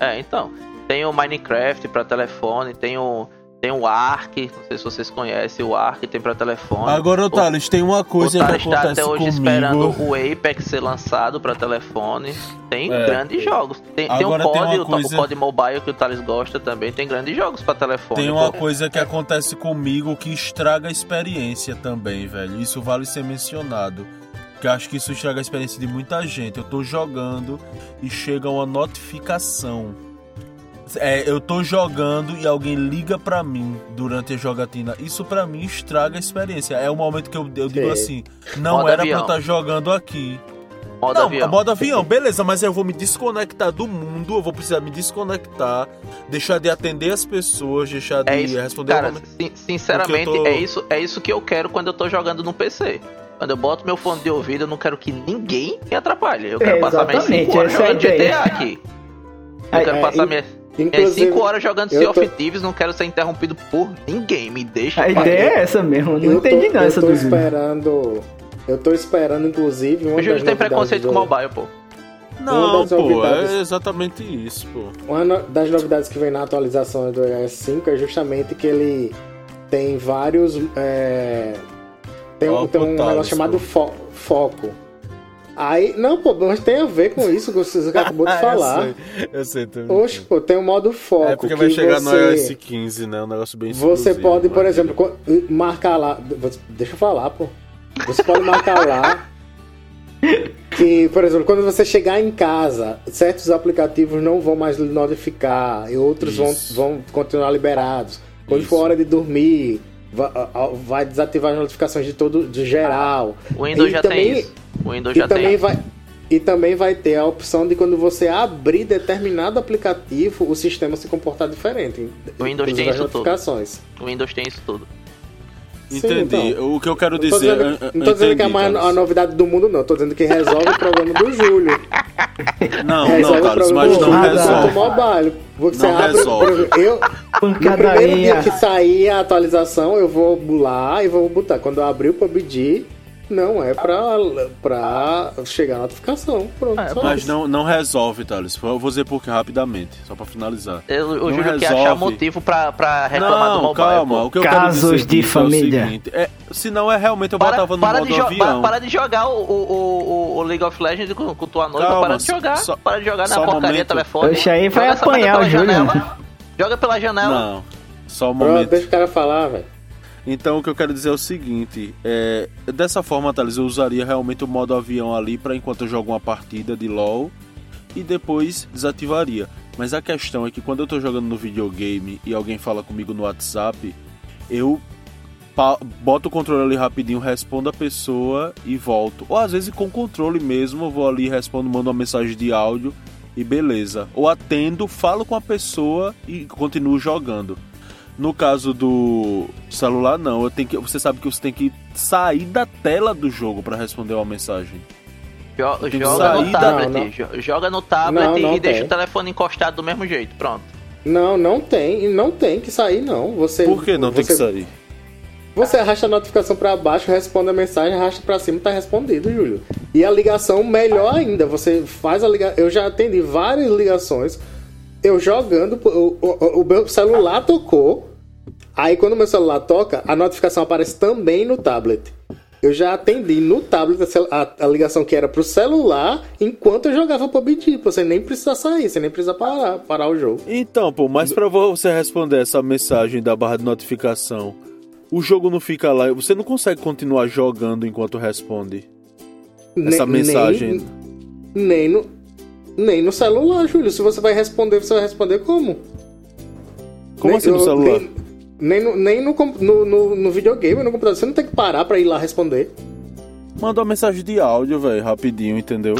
Speaker 4: É, é, então. Tem o Minecraft pra telefone, tem o. Tem o Ark, não sei se vocês conhecem o Ark, tem pra telefone.
Speaker 3: Agora,
Speaker 4: O-
Speaker 3: Otales, tem uma
Speaker 4: O
Speaker 3: coisa que
Speaker 4: Thales tá
Speaker 3: acontece
Speaker 4: até hoje
Speaker 3: comigo.
Speaker 4: esperando o Apex ser lançado pra telefone. Tem
Speaker 3: É.
Speaker 4: grandes jogos. Tem, tem o
Speaker 3: tem
Speaker 4: COD,
Speaker 3: uma
Speaker 4: o,
Speaker 3: coisa-
Speaker 4: o COD Mobile que o Thales gosta também. Tem grandes jogos pra telefone.
Speaker 3: Tem uma
Speaker 4: pô.
Speaker 3: coisa que acontece comigo que estraga a experiência também, velho. Isso vale ser mencionado. Que acho que isso estraga a experiência de muita gente. Eu tô jogando e chega uma notificação. É, eu tô jogando e alguém liga pra mim durante a jogatina. Isso pra mim estraga a experiência. É o momento que eu, eu digo
Speaker 1: Sim.
Speaker 3: assim: não
Speaker 4: Modo
Speaker 3: era pra
Speaker 4: avião.
Speaker 3: eu estar jogando aqui.
Speaker 4: Modo
Speaker 3: não,
Speaker 4: avião.
Speaker 3: modo avião, beleza, mas eu vou me desconectar do mundo, eu vou precisar me desconectar, deixar de atender as pessoas, deixar de
Speaker 4: É isso,
Speaker 3: responder
Speaker 4: cara, sin- sinceramente,
Speaker 3: tô-
Speaker 4: é, isso, é isso que eu quero quando eu tô jogando no PC. Quando eu boto meu fone de ouvido, eu não quero que ninguém me atrapalhe. Eu quero
Speaker 2: É,
Speaker 4: passar minhas
Speaker 2: exatamente,
Speaker 4: 5 horas
Speaker 2: é
Speaker 4: jogando. GTA aqui. Eu
Speaker 2: É,
Speaker 4: quero
Speaker 1: é,
Speaker 4: passar
Speaker 1: in-
Speaker 4: minhas,
Speaker 1: Inclusive,
Speaker 4: 5 horas jogando Sea of
Speaker 1: tô-
Speaker 4: Thieves, não quero ser interrompido por ninguém. Me deixa.
Speaker 2: A
Speaker 4: paz.
Speaker 2: ideia é essa mesmo, não
Speaker 1: eu
Speaker 2: entendi
Speaker 1: tô,
Speaker 2: não
Speaker 1: eu
Speaker 2: essa
Speaker 1: tô esperando. Eu tô esperando, inclusive, uma
Speaker 4: O Júlio tem preconceito
Speaker 1: do-
Speaker 4: com mobile, pô.
Speaker 3: Não, pô,
Speaker 1: novidades-
Speaker 3: é exatamente isso, pô.
Speaker 1: Uma das novidades que vem na atualização do iOS 5 é justamente que ele tem vários. é, tem, um-
Speaker 3: Ó,
Speaker 1: tem um negócio chamado fo- foco. Aí, não, pô, mas tem a ver com isso que você acabou de
Speaker 3: Ah,
Speaker 1: falar.
Speaker 3: Eu sei, eu sei também.
Speaker 1: Oxe, pô, tem o modo foco.
Speaker 3: é porque
Speaker 1: que
Speaker 3: vai chegar no
Speaker 1: você-
Speaker 3: iOS 15, né? Um negócio bem
Speaker 1: Você pode, por exemplo, marcar lá. Deixa eu falar, pô. Você pode marcar lá. que, por exemplo, quando você chegar em casa, certos aplicativos não vão mais notificar e outros vão, vão continuar liberados. Quando
Speaker 3: Isso.
Speaker 1: for hora de dormir, vai desativar as notificações de todo, de geral.
Speaker 4: O Windows
Speaker 1: E
Speaker 4: já
Speaker 1: também-
Speaker 4: tem isso. O Windows
Speaker 1: E
Speaker 4: já
Speaker 1: também
Speaker 4: tem.
Speaker 1: vai e também vai ter a opção de quando você abrir determinado aplicativo, o sistema se comportar diferente.
Speaker 4: O Windows tem isso tudo.
Speaker 1: notificações.
Speaker 4: O Windows tem isso tudo.
Speaker 3: Entendi.
Speaker 1: então.
Speaker 3: O que eu quero
Speaker 1: Não tô
Speaker 3: dizer.
Speaker 1: dizendo,
Speaker 3: eu- eu
Speaker 1: não tô dizendo que é a,
Speaker 3: entendi,
Speaker 1: maior, a novidade do mundo, não. Tô dizendo que resolve o problema do Júlio.
Speaker 3: Não,
Speaker 1: resolve
Speaker 3: não,
Speaker 1: problema
Speaker 3: mas não resolve.
Speaker 1: mobile. Você
Speaker 3: Não
Speaker 1: abre,
Speaker 3: resolve.
Speaker 1: por eu, no primeiro dia
Speaker 2: Pancadaria.
Speaker 1: que sair a atualização, eu vou lá e vou botar. Quando eu abrir o PUBG, não é pra, pra chegar a notificação. Pronto,
Speaker 4: É,
Speaker 1: só
Speaker 3: Mas
Speaker 1: isso.
Speaker 3: não, não resolve, Thales. Eu vou dizer por que rapidamente, só pra finalizar.
Speaker 4: Eu- O
Speaker 3: Não
Speaker 4: Júlio quer
Speaker 3: resolve.
Speaker 4: achar motivo pra, pra reclamar do
Speaker 3: não,
Speaker 4: mobile.
Speaker 3: calma.
Speaker 4: pô.
Speaker 3: O que eu
Speaker 2: Casos
Speaker 3: quero dizer
Speaker 2: de
Speaker 3: é o
Speaker 2: família.
Speaker 3: seguinte, é, se não é realmente eu
Speaker 4: Para,
Speaker 3: botava no
Speaker 4: para,
Speaker 3: modo
Speaker 4: de
Speaker 3: avião.
Speaker 4: para, para de jogar o, o, o, o League of Legends com, com tua noiva,
Speaker 3: Calma,
Speaker 4: para de jogar.
Speaker 3: só-
Speaker 4: para de jogar na porcaria
Speaker 3: momento.
Speaker 4: telefone.
Speaker 2: Oxe, aí vai apanhar o Júlio.
Speaker 4: janela. Joga pela janela.
Speaker 3: Não, só um
Speaker 1: Pronto,
Speaker 3: momento.
Speaker 1: deixa o cara falar, velho.
Speaker 3: Então o que eu quero dizer é o seguinte, é, dessa forma, Thales, eu usaria realmente o modo avião ali para enquanto eu jogo uma partida de LoL e depois desativaria. Mas a questão é que quando eu tô jogando no videogame e alguém fala comigo no WhatsApp, eu boto o controle ali rapidinho, respondo a pessoa e volto. Ou às vezes com controle mesmo, eu vou ali, respondo, mando uma mensagem de áudio e beleza. Ou atendo, falo com a pessoa e continuo jogando. No caso do celular, não. Eu tenho que, você sabe que você tem que sair da tela do jogo para responder uma mensagem.
Speaker 4: Jo- joga no tablet.
Speaker 1: Não, não.
Speaker 4: jo- Joga no tablet
Speaker 1: Não,
Speaker 4: e deixa
Speaker 1: tem.
Speaker 4: o telefone encostado do mesmo jeito. Pronto.
Speaker 1: Não, não tem. Não tem que sair, não. Você,
Speaker 3: Por que não tem que
Speaker 1: você-
Speaker 3: sair?
Speaker 1: Você arrasta a notificação pra baixo, responde a mensagem, arrasta pra cima, tá respondido, Júlio. E a ligação, melhor ainda, você faz a ligação. Eu já atendi várias ligações, eu jogando, o, o, o meu celular tocou. Aí quando o meu celular toca, a notificação aparece também no tablet. Eu já atendi no tablet a a, ligação que era pro celular enquanto eu jogava PUBG. Você nem precisa sair, você nem precisa parar, parar o jogo.
Speaker 3: Então, pô, mas pra você responder essa mensagem da barra de notificação, o jogo não fica lá, você não consegue continuar jogando enquanto responde essa
Speaker 1: Nem-
Speaker 3: mensagem.
Speaker 1: Nem, nem no, nem no celular, Júlio. Se você vai responder, você vai responder como?
Speaker 3: Como
Speaker 1: Nem-
Speaker 3: assim no
Speaker 1: eu-
Speaker 3: celular?
Speaker 1: Nem, nem no, nem no, no, no, no videogame, no computador. Você não tem que parar pra ir lá responder.
Speaker 3: Manda uma mensagem de áudio, velho, rapidinho, entendeu?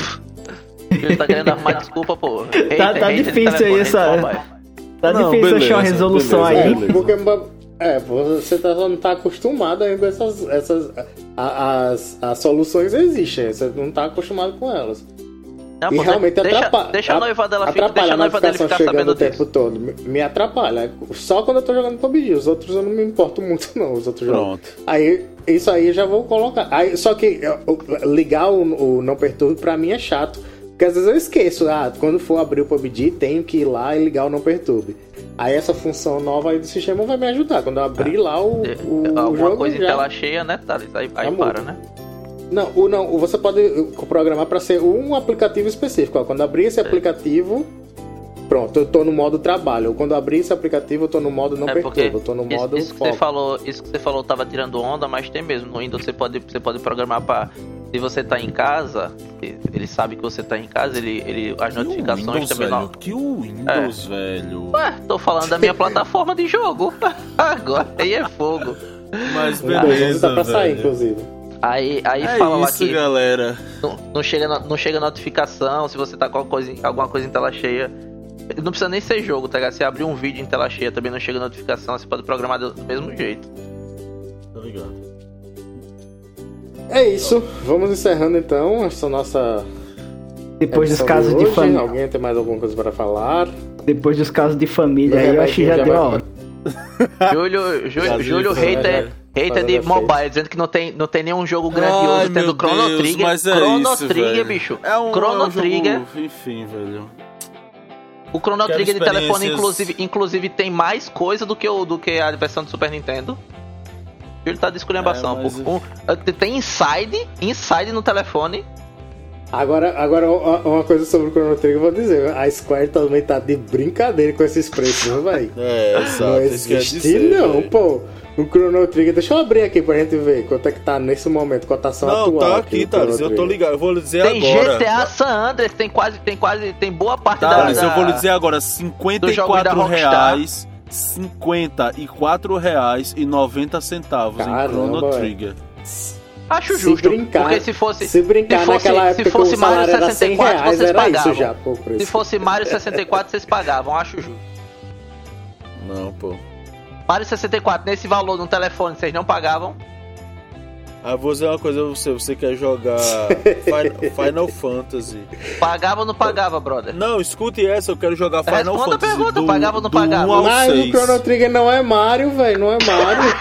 Speaker 4: Ele tá querendo arrumar desculpa, pô.
Speaker 2: Tá- tá difícil aí essa-. Tá
Speaker 3: Não,
Speaker 2: difícil
Speaker 3: beleza,
Speaker 2: achar uma resolução
Speaker 3: beleza,
Speaker 2: aí.
Speaker 3: beleza.
Speaker 1: Porque é, você tá, não tá acostumado ainda com essas. essas a- as, as soluções existem, você não tá acostumado com elas.
Speaker 4: Não,
Speaker 1: e
Speaker 4: pô,
Speaker 1: realmente
Speaker 4: deixa,
Speaker 1: atrapalha.
Speaker 4: Deixa a noiva dela ficar, deixa a
Speaker 1: a
Speaker 4: noiva dele ficar
Speaker 1: chegando
Speaker 4: sabendo
Speaker 1: o tempo
Speaker 4: disso.
Speaker 1: todo. Me, me atrapalha. Só quando eu tô jogando PUBG. Os outros eu não me importo muito, não. Os outros jogos.
Speaker 3: Pronto.
Speaker 1: Aí, isso aí eu já vou colocar. Aí, só que eu- ligar o, o não perturbe pra mim é chato. Porque às vezes eu esqueço. Ah, quando for abrir o PUBG, tenho que ir lá e ligar o não perturbe. Aí essa função nova aí do sistema vai me ajudar. Quando eu abrir lá o, o, o
Speaker 4: É, Alguma
Speaker 1: jogo
Speaker 4: coisa em
Speaker 1: já...
Speaker 4: tela cheia, né, Thales? Aí, aí para, né?
Speaker 1: Não, o, não, você pode programar para ser um aplicativo específico. ó. Quando abrir esse aplicativo, pronto, eu tô no modo trabalho. Quando abrir esse aplicativo, eu tô no modo não
Speaker 4: é
Speaker 1: perturba. Eu tô no
Speaker 4: isso,
Speaker 1: modo
Speaker 4: isso que
Speaker 1: foco.
Speaker 4: você falou, isso que você falou tava tirando onda, mas tem mesmo. No Windows você pode, você pode programar para se você tá em casa, ele sabe que você tá em casa, ele, ele as
Speaker 3: Que o
Speaker 4: notificações
Speaker 3: Windows,
Speaker 4: também
Speaker 3: velho,
Speaker 4: não.
Speaker 3: Que o Windows, velho.
Speaker 4: Ué, tô falando da minha plataforma de jogo. Agora aí é fogo.
Speaker 3: Mas
Speaker 1: O Windows 11
Speaker 3: beleza,
Speaker 1: tá pra sair,
Speaker 3: velho.
Speaker 1: inclusive.
Speaker 4: Aí, aí
Speaker 3: É
Speaker 4: fala lá
Speaker 3: isso,
Speaker 4: que
Speaker 3: galera.
Speaker 4: não, não chega, não chega notificação se você tá com alguma coisa, alguma coisa em tela cheia. Não precisa nem ser jogo, tá ligado? Se abrir um vídeo em tela cheia também não chega notificação, você pode programar do do mesmo jeito.
Speaker 3: Tá ligado?
Speaker 1: É isso. Vamos encerrando então essa nossa.
Speaker 2: Depois dos casos de
Speaker 1: hoje.
Speaker 2: família.
Speaker 1: Alguém tem mais alguma coisa para falar?
Speaker 2: Depois dos casos de família aí, eu acho que já
Speaker 1: já
Speaker 2: deu a hora.
Speaker 4: Júlio, Júlio, Júlio hater,
Speaker 1: né?
Speaker 4: hater de mobile, dizendo que não tem, não tem nenhum jogo grandioso
Speaker 3: Ai,
Speaker 4: tendo
Speaker 3: meu
Speaker 4: Chrono
Speaker 3: Deus,
Speaker 4: Trigger.
Speaker 3: mas é
Speaker 4: Chrono
Speaker 3: isso,
Speaker 4: Trigger,
Speaker 3: velho.
Speaker 4: bicho.
Speaker 3: É um,
Speaker 4: Chrono
Speaker 3: é um jogo-
Speaker 4: Trigger.
Speaker 3: Enfim, velho.
Speaker 4: O Chrono
Speaker 3: Quero
Speaker 4: Trigger de telefone, inclusive, inclusive, tem mais coisa do que, o, do que a versão do Super Nintendo. Ele tá de esculhambação.
Speaker 3: É, mas-
Speaker 4: Um- tem Inside, Inside no telefone.
Speaker 1: Agora, agora uma coisa sobre o Chrono Trigger eu vou dizer. A Square também tá de brincadeira com esses preços, viu, velho?
Speaker 3: É, exato.
Speaker 1: Não existe
Speaker 3: dizer,
Speaker 1: não,
Speaker 3: velho.
Speaker 1: pô. O Chrono Trigger, deixa eu abrir aqui pra gente ver quanto é que tá nesse momento, cotação
Speaker 3: Não,
Speaker 1: atual.
Speaker 3: tá
Speaker 1: o
Speaker 3: aqui, Thales. Eu tô ligado. Eu vou lhe dizer
Speaker 4: Tem
Speaker 3: agora.
Speaker 4: GTA San Andreas, tem quase, tem quase, tem boa parte da,
Speaker 3: Thales,
Speaker 4: da...
Speaker 3: eu vou lhe dizer agora,
Speaker 4: do jogo
Speaker 3: 54
Speaker 4: da Rockstar.
Speaker 3: reais, 54 reais e 90 centavos
Speaker 1: Caramba,
Speaker 3: em Chrono. Trigger.
Speaker 4: Acho
Speaker 1: Se
Speaker 4: justo,
Speaker 1: brincar,
Speaker 4: porque se fosse...
Speaker 1: se brincar
Speaker 4: se fosse-
Speaker 1: naquela
Speaker 4: se
Speaker 1: época
Speaker 4: fosse
Speaker 1: o salário
Speaker 4: Mario
Speaker 1: era 100
Speaker 4: 64,
Speaker 1: reais,
Speaker 4: vocês pagavam.
Speaker 1: isso já, pô.
Speaker 4: Se fosse Mario 64, vocês pagavam, acho justo.
Speaker 3: Não, pô.
Speaker 4: Mario 64, nesse valor no telefone, vocês não pagavam?
Speaker 3: Ah, vou dizer uma coisa a você. Você quer jogar Fi- Final Fantasy.
Speaker 4: Pagava ou não pagava, brother?
Speaker 3: Não, escute essa, eu quero jogar Final
Speaker 4: Responda a
Speaker 3: Fantasy
Speaker 4: pergunta,
Speaker 3: do,
Speaker 4: pagava ou não pagava?
Speaker 3: 1 ao
Speaker 1: Mas o
Speaker 3: 6.
Speaker 1: Chrono Trigger não é Mario, velho, não é Mario.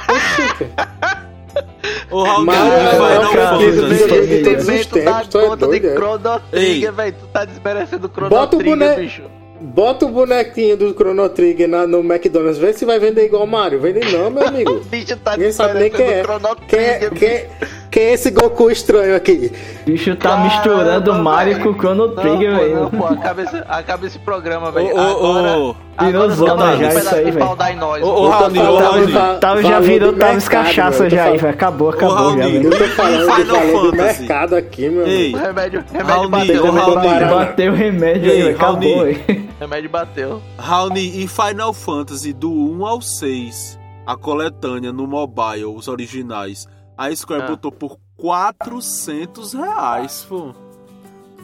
Speaker 3: Ô, Raul,
Speaker 1: Mario é
Speaker 3: Final
Speaker 1: o
Speaker 3: Fantasy.
Speaker 4: da
Speaker 1: tu é
Speaker 4: conta de
Speaker 1: é?
Speaker 4: Chrono. Trigger, velho. Tu tá desmerecendo o Chrono
Speaker 1: o
Speaker 4: Trigger, bicho.
Speaker 1: Bota o bonequinho do Chrono Trigger na- no McDonald's, vê se vai vender igual o Mario. Vende não, meu
Speaker 4: O
Speaker 1: amigo.
Speaker 4: bicho tá
Speaker 1: Ninguém sabe nem quem é.
Speaker 4: o
Speaker 1: Quem é, quem, quem é esse Goku estranho aqui?
Speaker 2: O bicho tá
Speaker 4: Caramba,
Speaker 2: misturando Mario
Speaker 4: velho.
Speaker 2: com o Chrono
Speaker 4: Não,
Speaker 2: Trigger, velho.
Speaker 4: não, pô, acaba esse, acaba esse programa, velho.
Speaker 3: Ô, ô, ô.
Speaker 2: Virou zona já
Speaker 4: um
Speaker 2: isso
Speaker 4: pedaço
Speaker 2: aí,
Speaker 4: de
Speaker 2: velho.
Speaker 3: Ô, ô, Raul,
Speaker 1: de va-
Speaker 2: Tava, já virou Tavis cachaça já aí, velho. Acabou, acabou já, velho.
Speaker 1: Eu tô falando de valor do mercado aqui, meu
Speaker 3: Ei.
Speaker 4: remédio, remédio
Speaker 3: Raoni,
Speaker 4: bateu,
Speaker 3: ô, Raoni.
Speaker 4: bateu.
Speaker 2: Bateu o remédio aí. Acabou,
Speaker 3: Raoni.
Speaker 2: velho.
Speaker 4: Remédio bateu.
Speaker 3: Raoni, e Final Fantasy do 1 ao 6, a coletânea no mobile, os originais, a Square
Speaker 4: Ah.
Speaker 3: botou por 400 reais, pô.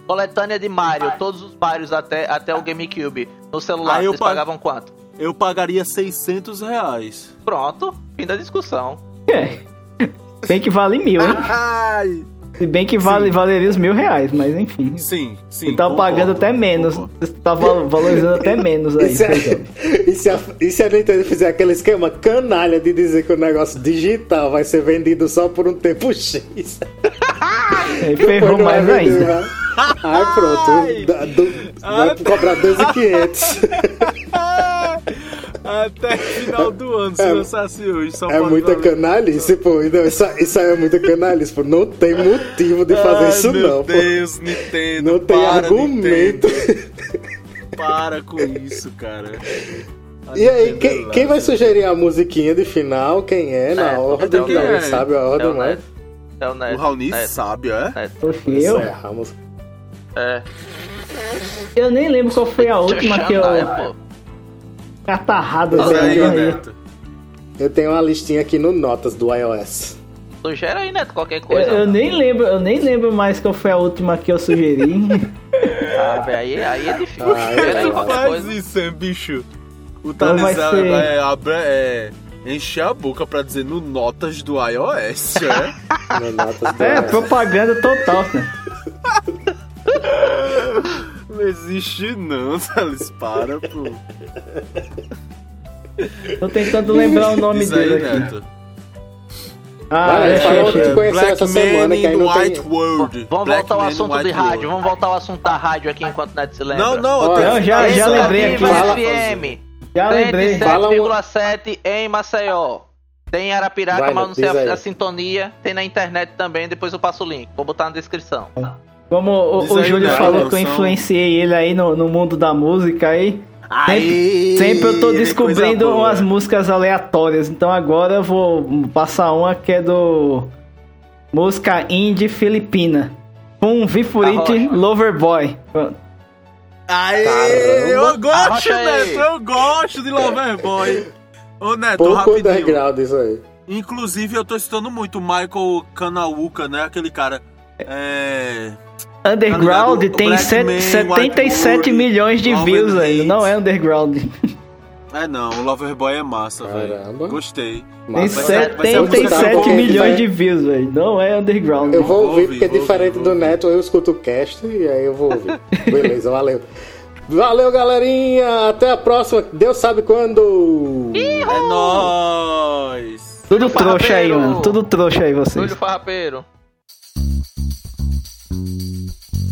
Speaker 4: Coletânea de Mario, todos os Marios até, até o GameCube. No celular,
Speaker 3: Aí eu
Speaker 4: vocês
Speaker 3: pag-
Speaker 4: pagavam quanto?
Speaker 3: Eu pagaria 600 reais.
Speaker 4: Pronto, fim da discussão.
Speaker 2: É. Bem que vale mil, hein?
Speaker 3: Ai!
Speaker 2: Se bem que vale, valeria os mil reais, mas enfim.
Speaker 3: Sim, sim.
Speaker 2: Você tá
Speaker 3: concordo,
Speaker 2: pagando até menos.
Speaker 3: concordo.
Speaker 2: Você tá val- valorizando até menos aí.
Speaker 1: E se, a,
Speaker 2: por exemplo.
Speaker 1: e, se a, e se a Nintendo fizer aquele esquema canalha de dizer que o negócio digital vai ser vendido só por um tempo X?
Speaker 2: Aí ferrou
Speaker 1: vai
Speaker 2: mais
Speaker 1: vender,
Speaker 2: ainda.
Speaker 1: vai. Ai, pronto. da- do- vai cobrar 2.500.
Speaker 3: Até final do ano, se
Speaker 1: É-
Speaker 3: lançasse hoje. Só
Speaker 1: É muita
Speaker 3: valer.
Speaker 1: canalice, pô. Não, isso, isso aí é muita canalice, pô. Não tem motivo de fazer
Speaker 3: Ai,
Speaker 1: isso,
Speaker 3: meu
Speaker 1: não, pô.
Speaker 3: Deus, Nintendo.
Speaker 1: Não tem
Speaker 3: para,
Speaker 1: argumento.
Speaker 3: Para com isso, cara. A
Speaker 1: E aí, quem,
Speaker 3: é
Speaker 1: quem vai sugerir a musiquinha de final? Quem é? Na
Speaker 4: Neto,
Speaker 1: ordem?
Speaker 4: Neto.
Speaker 1: Que alguém
Speaker 3: É.
Speaker 1: sabe a
Speaker 4: É
Speaker 1: ordem,
Speaker 4: o
Speaker 1: né?
Speaker 4: É o Neto.
Speaker 3: O Raoni
Speaker 4: Neto.
Speaker 3: sabe, é?
Speaker 4: Neto.
Speaker 2: Poxa, eu,
Speaker 1: Encerramos.
Speaker 4: É.
Speaker 2: eu nem lembro qual foi a última que eu.
Speaker 4: É, pô.
Speaker 2: Catarrada,
Speaker 3: Diz aí,
Speaker 2: aí.
Speaker 3: Neto.
Speaker 1: Eu tenho uma listinha aqui no Notas do iOS.
Speaker 4: Sugere aí, Neto, qualquer
Speaker 2: Eu,
Speaker 4: coisa.
Speaker 2: eu nem lembro, eu nem lembro mais qual foi a última que eu sugeri.
Speaker 4: Ah, velho, aí, aí é difícil.
Speaker 1: Ah,
Speaker 4: Sugere aí
Speaker 1: é,
Speaker 4: qualquer
Speaker 3: Faz
Speaker 4: coisa.
Speaker 3: isso, hein, bicho. O
Speaker 2: Então vai ser-
Speaker 3: vai abrir- é, encher a boca pra dizer no notas do iOS, é?
Speaker 1: No Notas do
Speaker 2: É,
Speaker 1: iOS.
Speaker 2: propaganda total, né?
Speaker 3: Não existe não, Thales, para, pô.
Speaker 2: Tô tentando lembrar o nome
Speaker 3: aí,
Speaker 2: dele aqui.
Speaker 3: Neto.
Speaker 2: Ah, achei.
Speaker 1: outro. conheceu
Speaker 3: Black
Speaker 1: essa
Speaker 3: Man
Speaker 1: semana, que aí
Speaker 3: in
Speaker 1: não tem-
Speaker 3: White World.
Speaker 4: Vamos
Speaker 3: Black
Speaker 4: voltar ao assunto
Speaker 3: White
Speaker 4: de rádio.
Speaker 3: World.
Speaker 4: Vamos voltar ao assunto da rádio aqui enquanto o Neto se lembra.
Speaker 3: Não, não, eu
Speaker 2: Não, já, já lembrei aqui.
Speaker 1: Fala-
Speaker 4: FM.
Speaker 2: Já lembrei.
Speaker 1: Fala um-
Speaker 4: 107,7 em Maceió. Tem em Arapiraca,
Speaker 1: Vai,
Speaker 4: mas não sei
Speaker 1: aí.
Speaker 4: a, a sintonia. Tem na internet também, depois eu passo o link. Vou botar na descrição.
Speaker 2: Como o, o Júlio falou que eu influenciei ele aí no, no mundo da música aí.
Speaker 3: Aí,
Speaker 2: Sempre eu tô descobrindo umas músicas aleatórias. Então agora eu vou passar uma que é do. Música indie filipina. Um Vifurite
Speaker 4: Arrocha.
Speaker 2: Loverboy.
Speaker 3: Aê,
Speaker 1: Caramba.
Speaker 3: eu gosto. Neto, eu gosto de Loverboy. Ô, Neto,
Speaker 1: Pouco
Speaker 3: rapidinho.
Speaker 1: underground isso aí.
Speaker 3: Inclusive, eu tô citando muito o Michael Kanawuka, né? Aquele cara. É.
Speaker 2: Underground
Speaker 3: ligado?
Speaker 2: tem set-
Speaker 3: Man,
Speaker 2: 77
Speaker 3: White
Speaker 2: milhões de views.
Speaker 3: Hate.
Speaker 2: Não é underground.
Speaker 3: É não, o Loverboy é massa, velho. Gostei.
Speaker 2: Tem
Speaker 1: Massa.
Speaker 3: ser- vai ser a música
Speaker 2: 77
Speaker 1: porque
Speaker 2: milhões
Speaker 1: vai-
Speaker 2: de views, velho. Não é underground.
Speaker 1: Eu vou ouvir, porque
Speaker 3: vou
Speaker 1: diferente
Speaker 3: ouvir,
Speaker 1: do Neto, eu escuto o cast e aí eu vou ouvir. Beleza, valeu. Valeu, galerinha. Até a próxima. Deus sabe quando.
Speaker 3: É nóis.
Speaker 2: Tudo trouxa aí, mano. Tudo trouxa aí, vocês.
Speaker 4: Júlio Farrapeiro.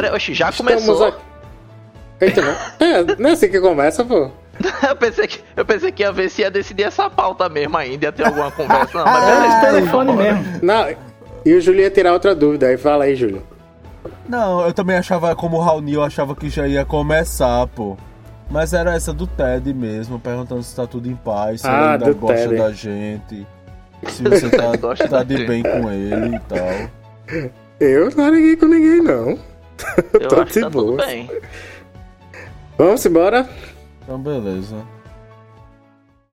Speaker 4: Peraí, oxe, já
Speaker 1: Estamos
Speaker 4: começou?
Speaker 1: aqui- Eita, não. É, não é assim que começa, pô.
Speaker 4: eu, pensei que, eu pensei que ia ver se ia decidir essa pauta mesmo ainda, ia ter alguma conversa. Não, mas
Speaker 2: esse
Speaker 4: beleza.
Speaker 2: telefone mesmo.
Speaker 1: Não, e o Júlio ia tirar outra dúvida, aí fala aí, Júlio.
Speaker 3: Não, eu também achava, como o Raoni, eu achava que já ia começar, pô. Mas era essa do Ted mesmo, perguntando se tá tudo em paz, se
Speaker 1: Ah,
Speaker 3: ele ainda gosta
Speaker 1: Ted.
Speaker 3: da gente, se você tá, tá de bem com ele e tal.
Speaker 1: Eu não liguei com ninguém, não.
Speaker 4: Eu
Speaker 1: tô
Speaker 4: acho que
Speaker 1: de
Speaker 4: tá tudo
Speaker 1: boa.
Speaker 4: bem.
Speaker 1: Vamos embora?
Speaker 3: Então, beleza.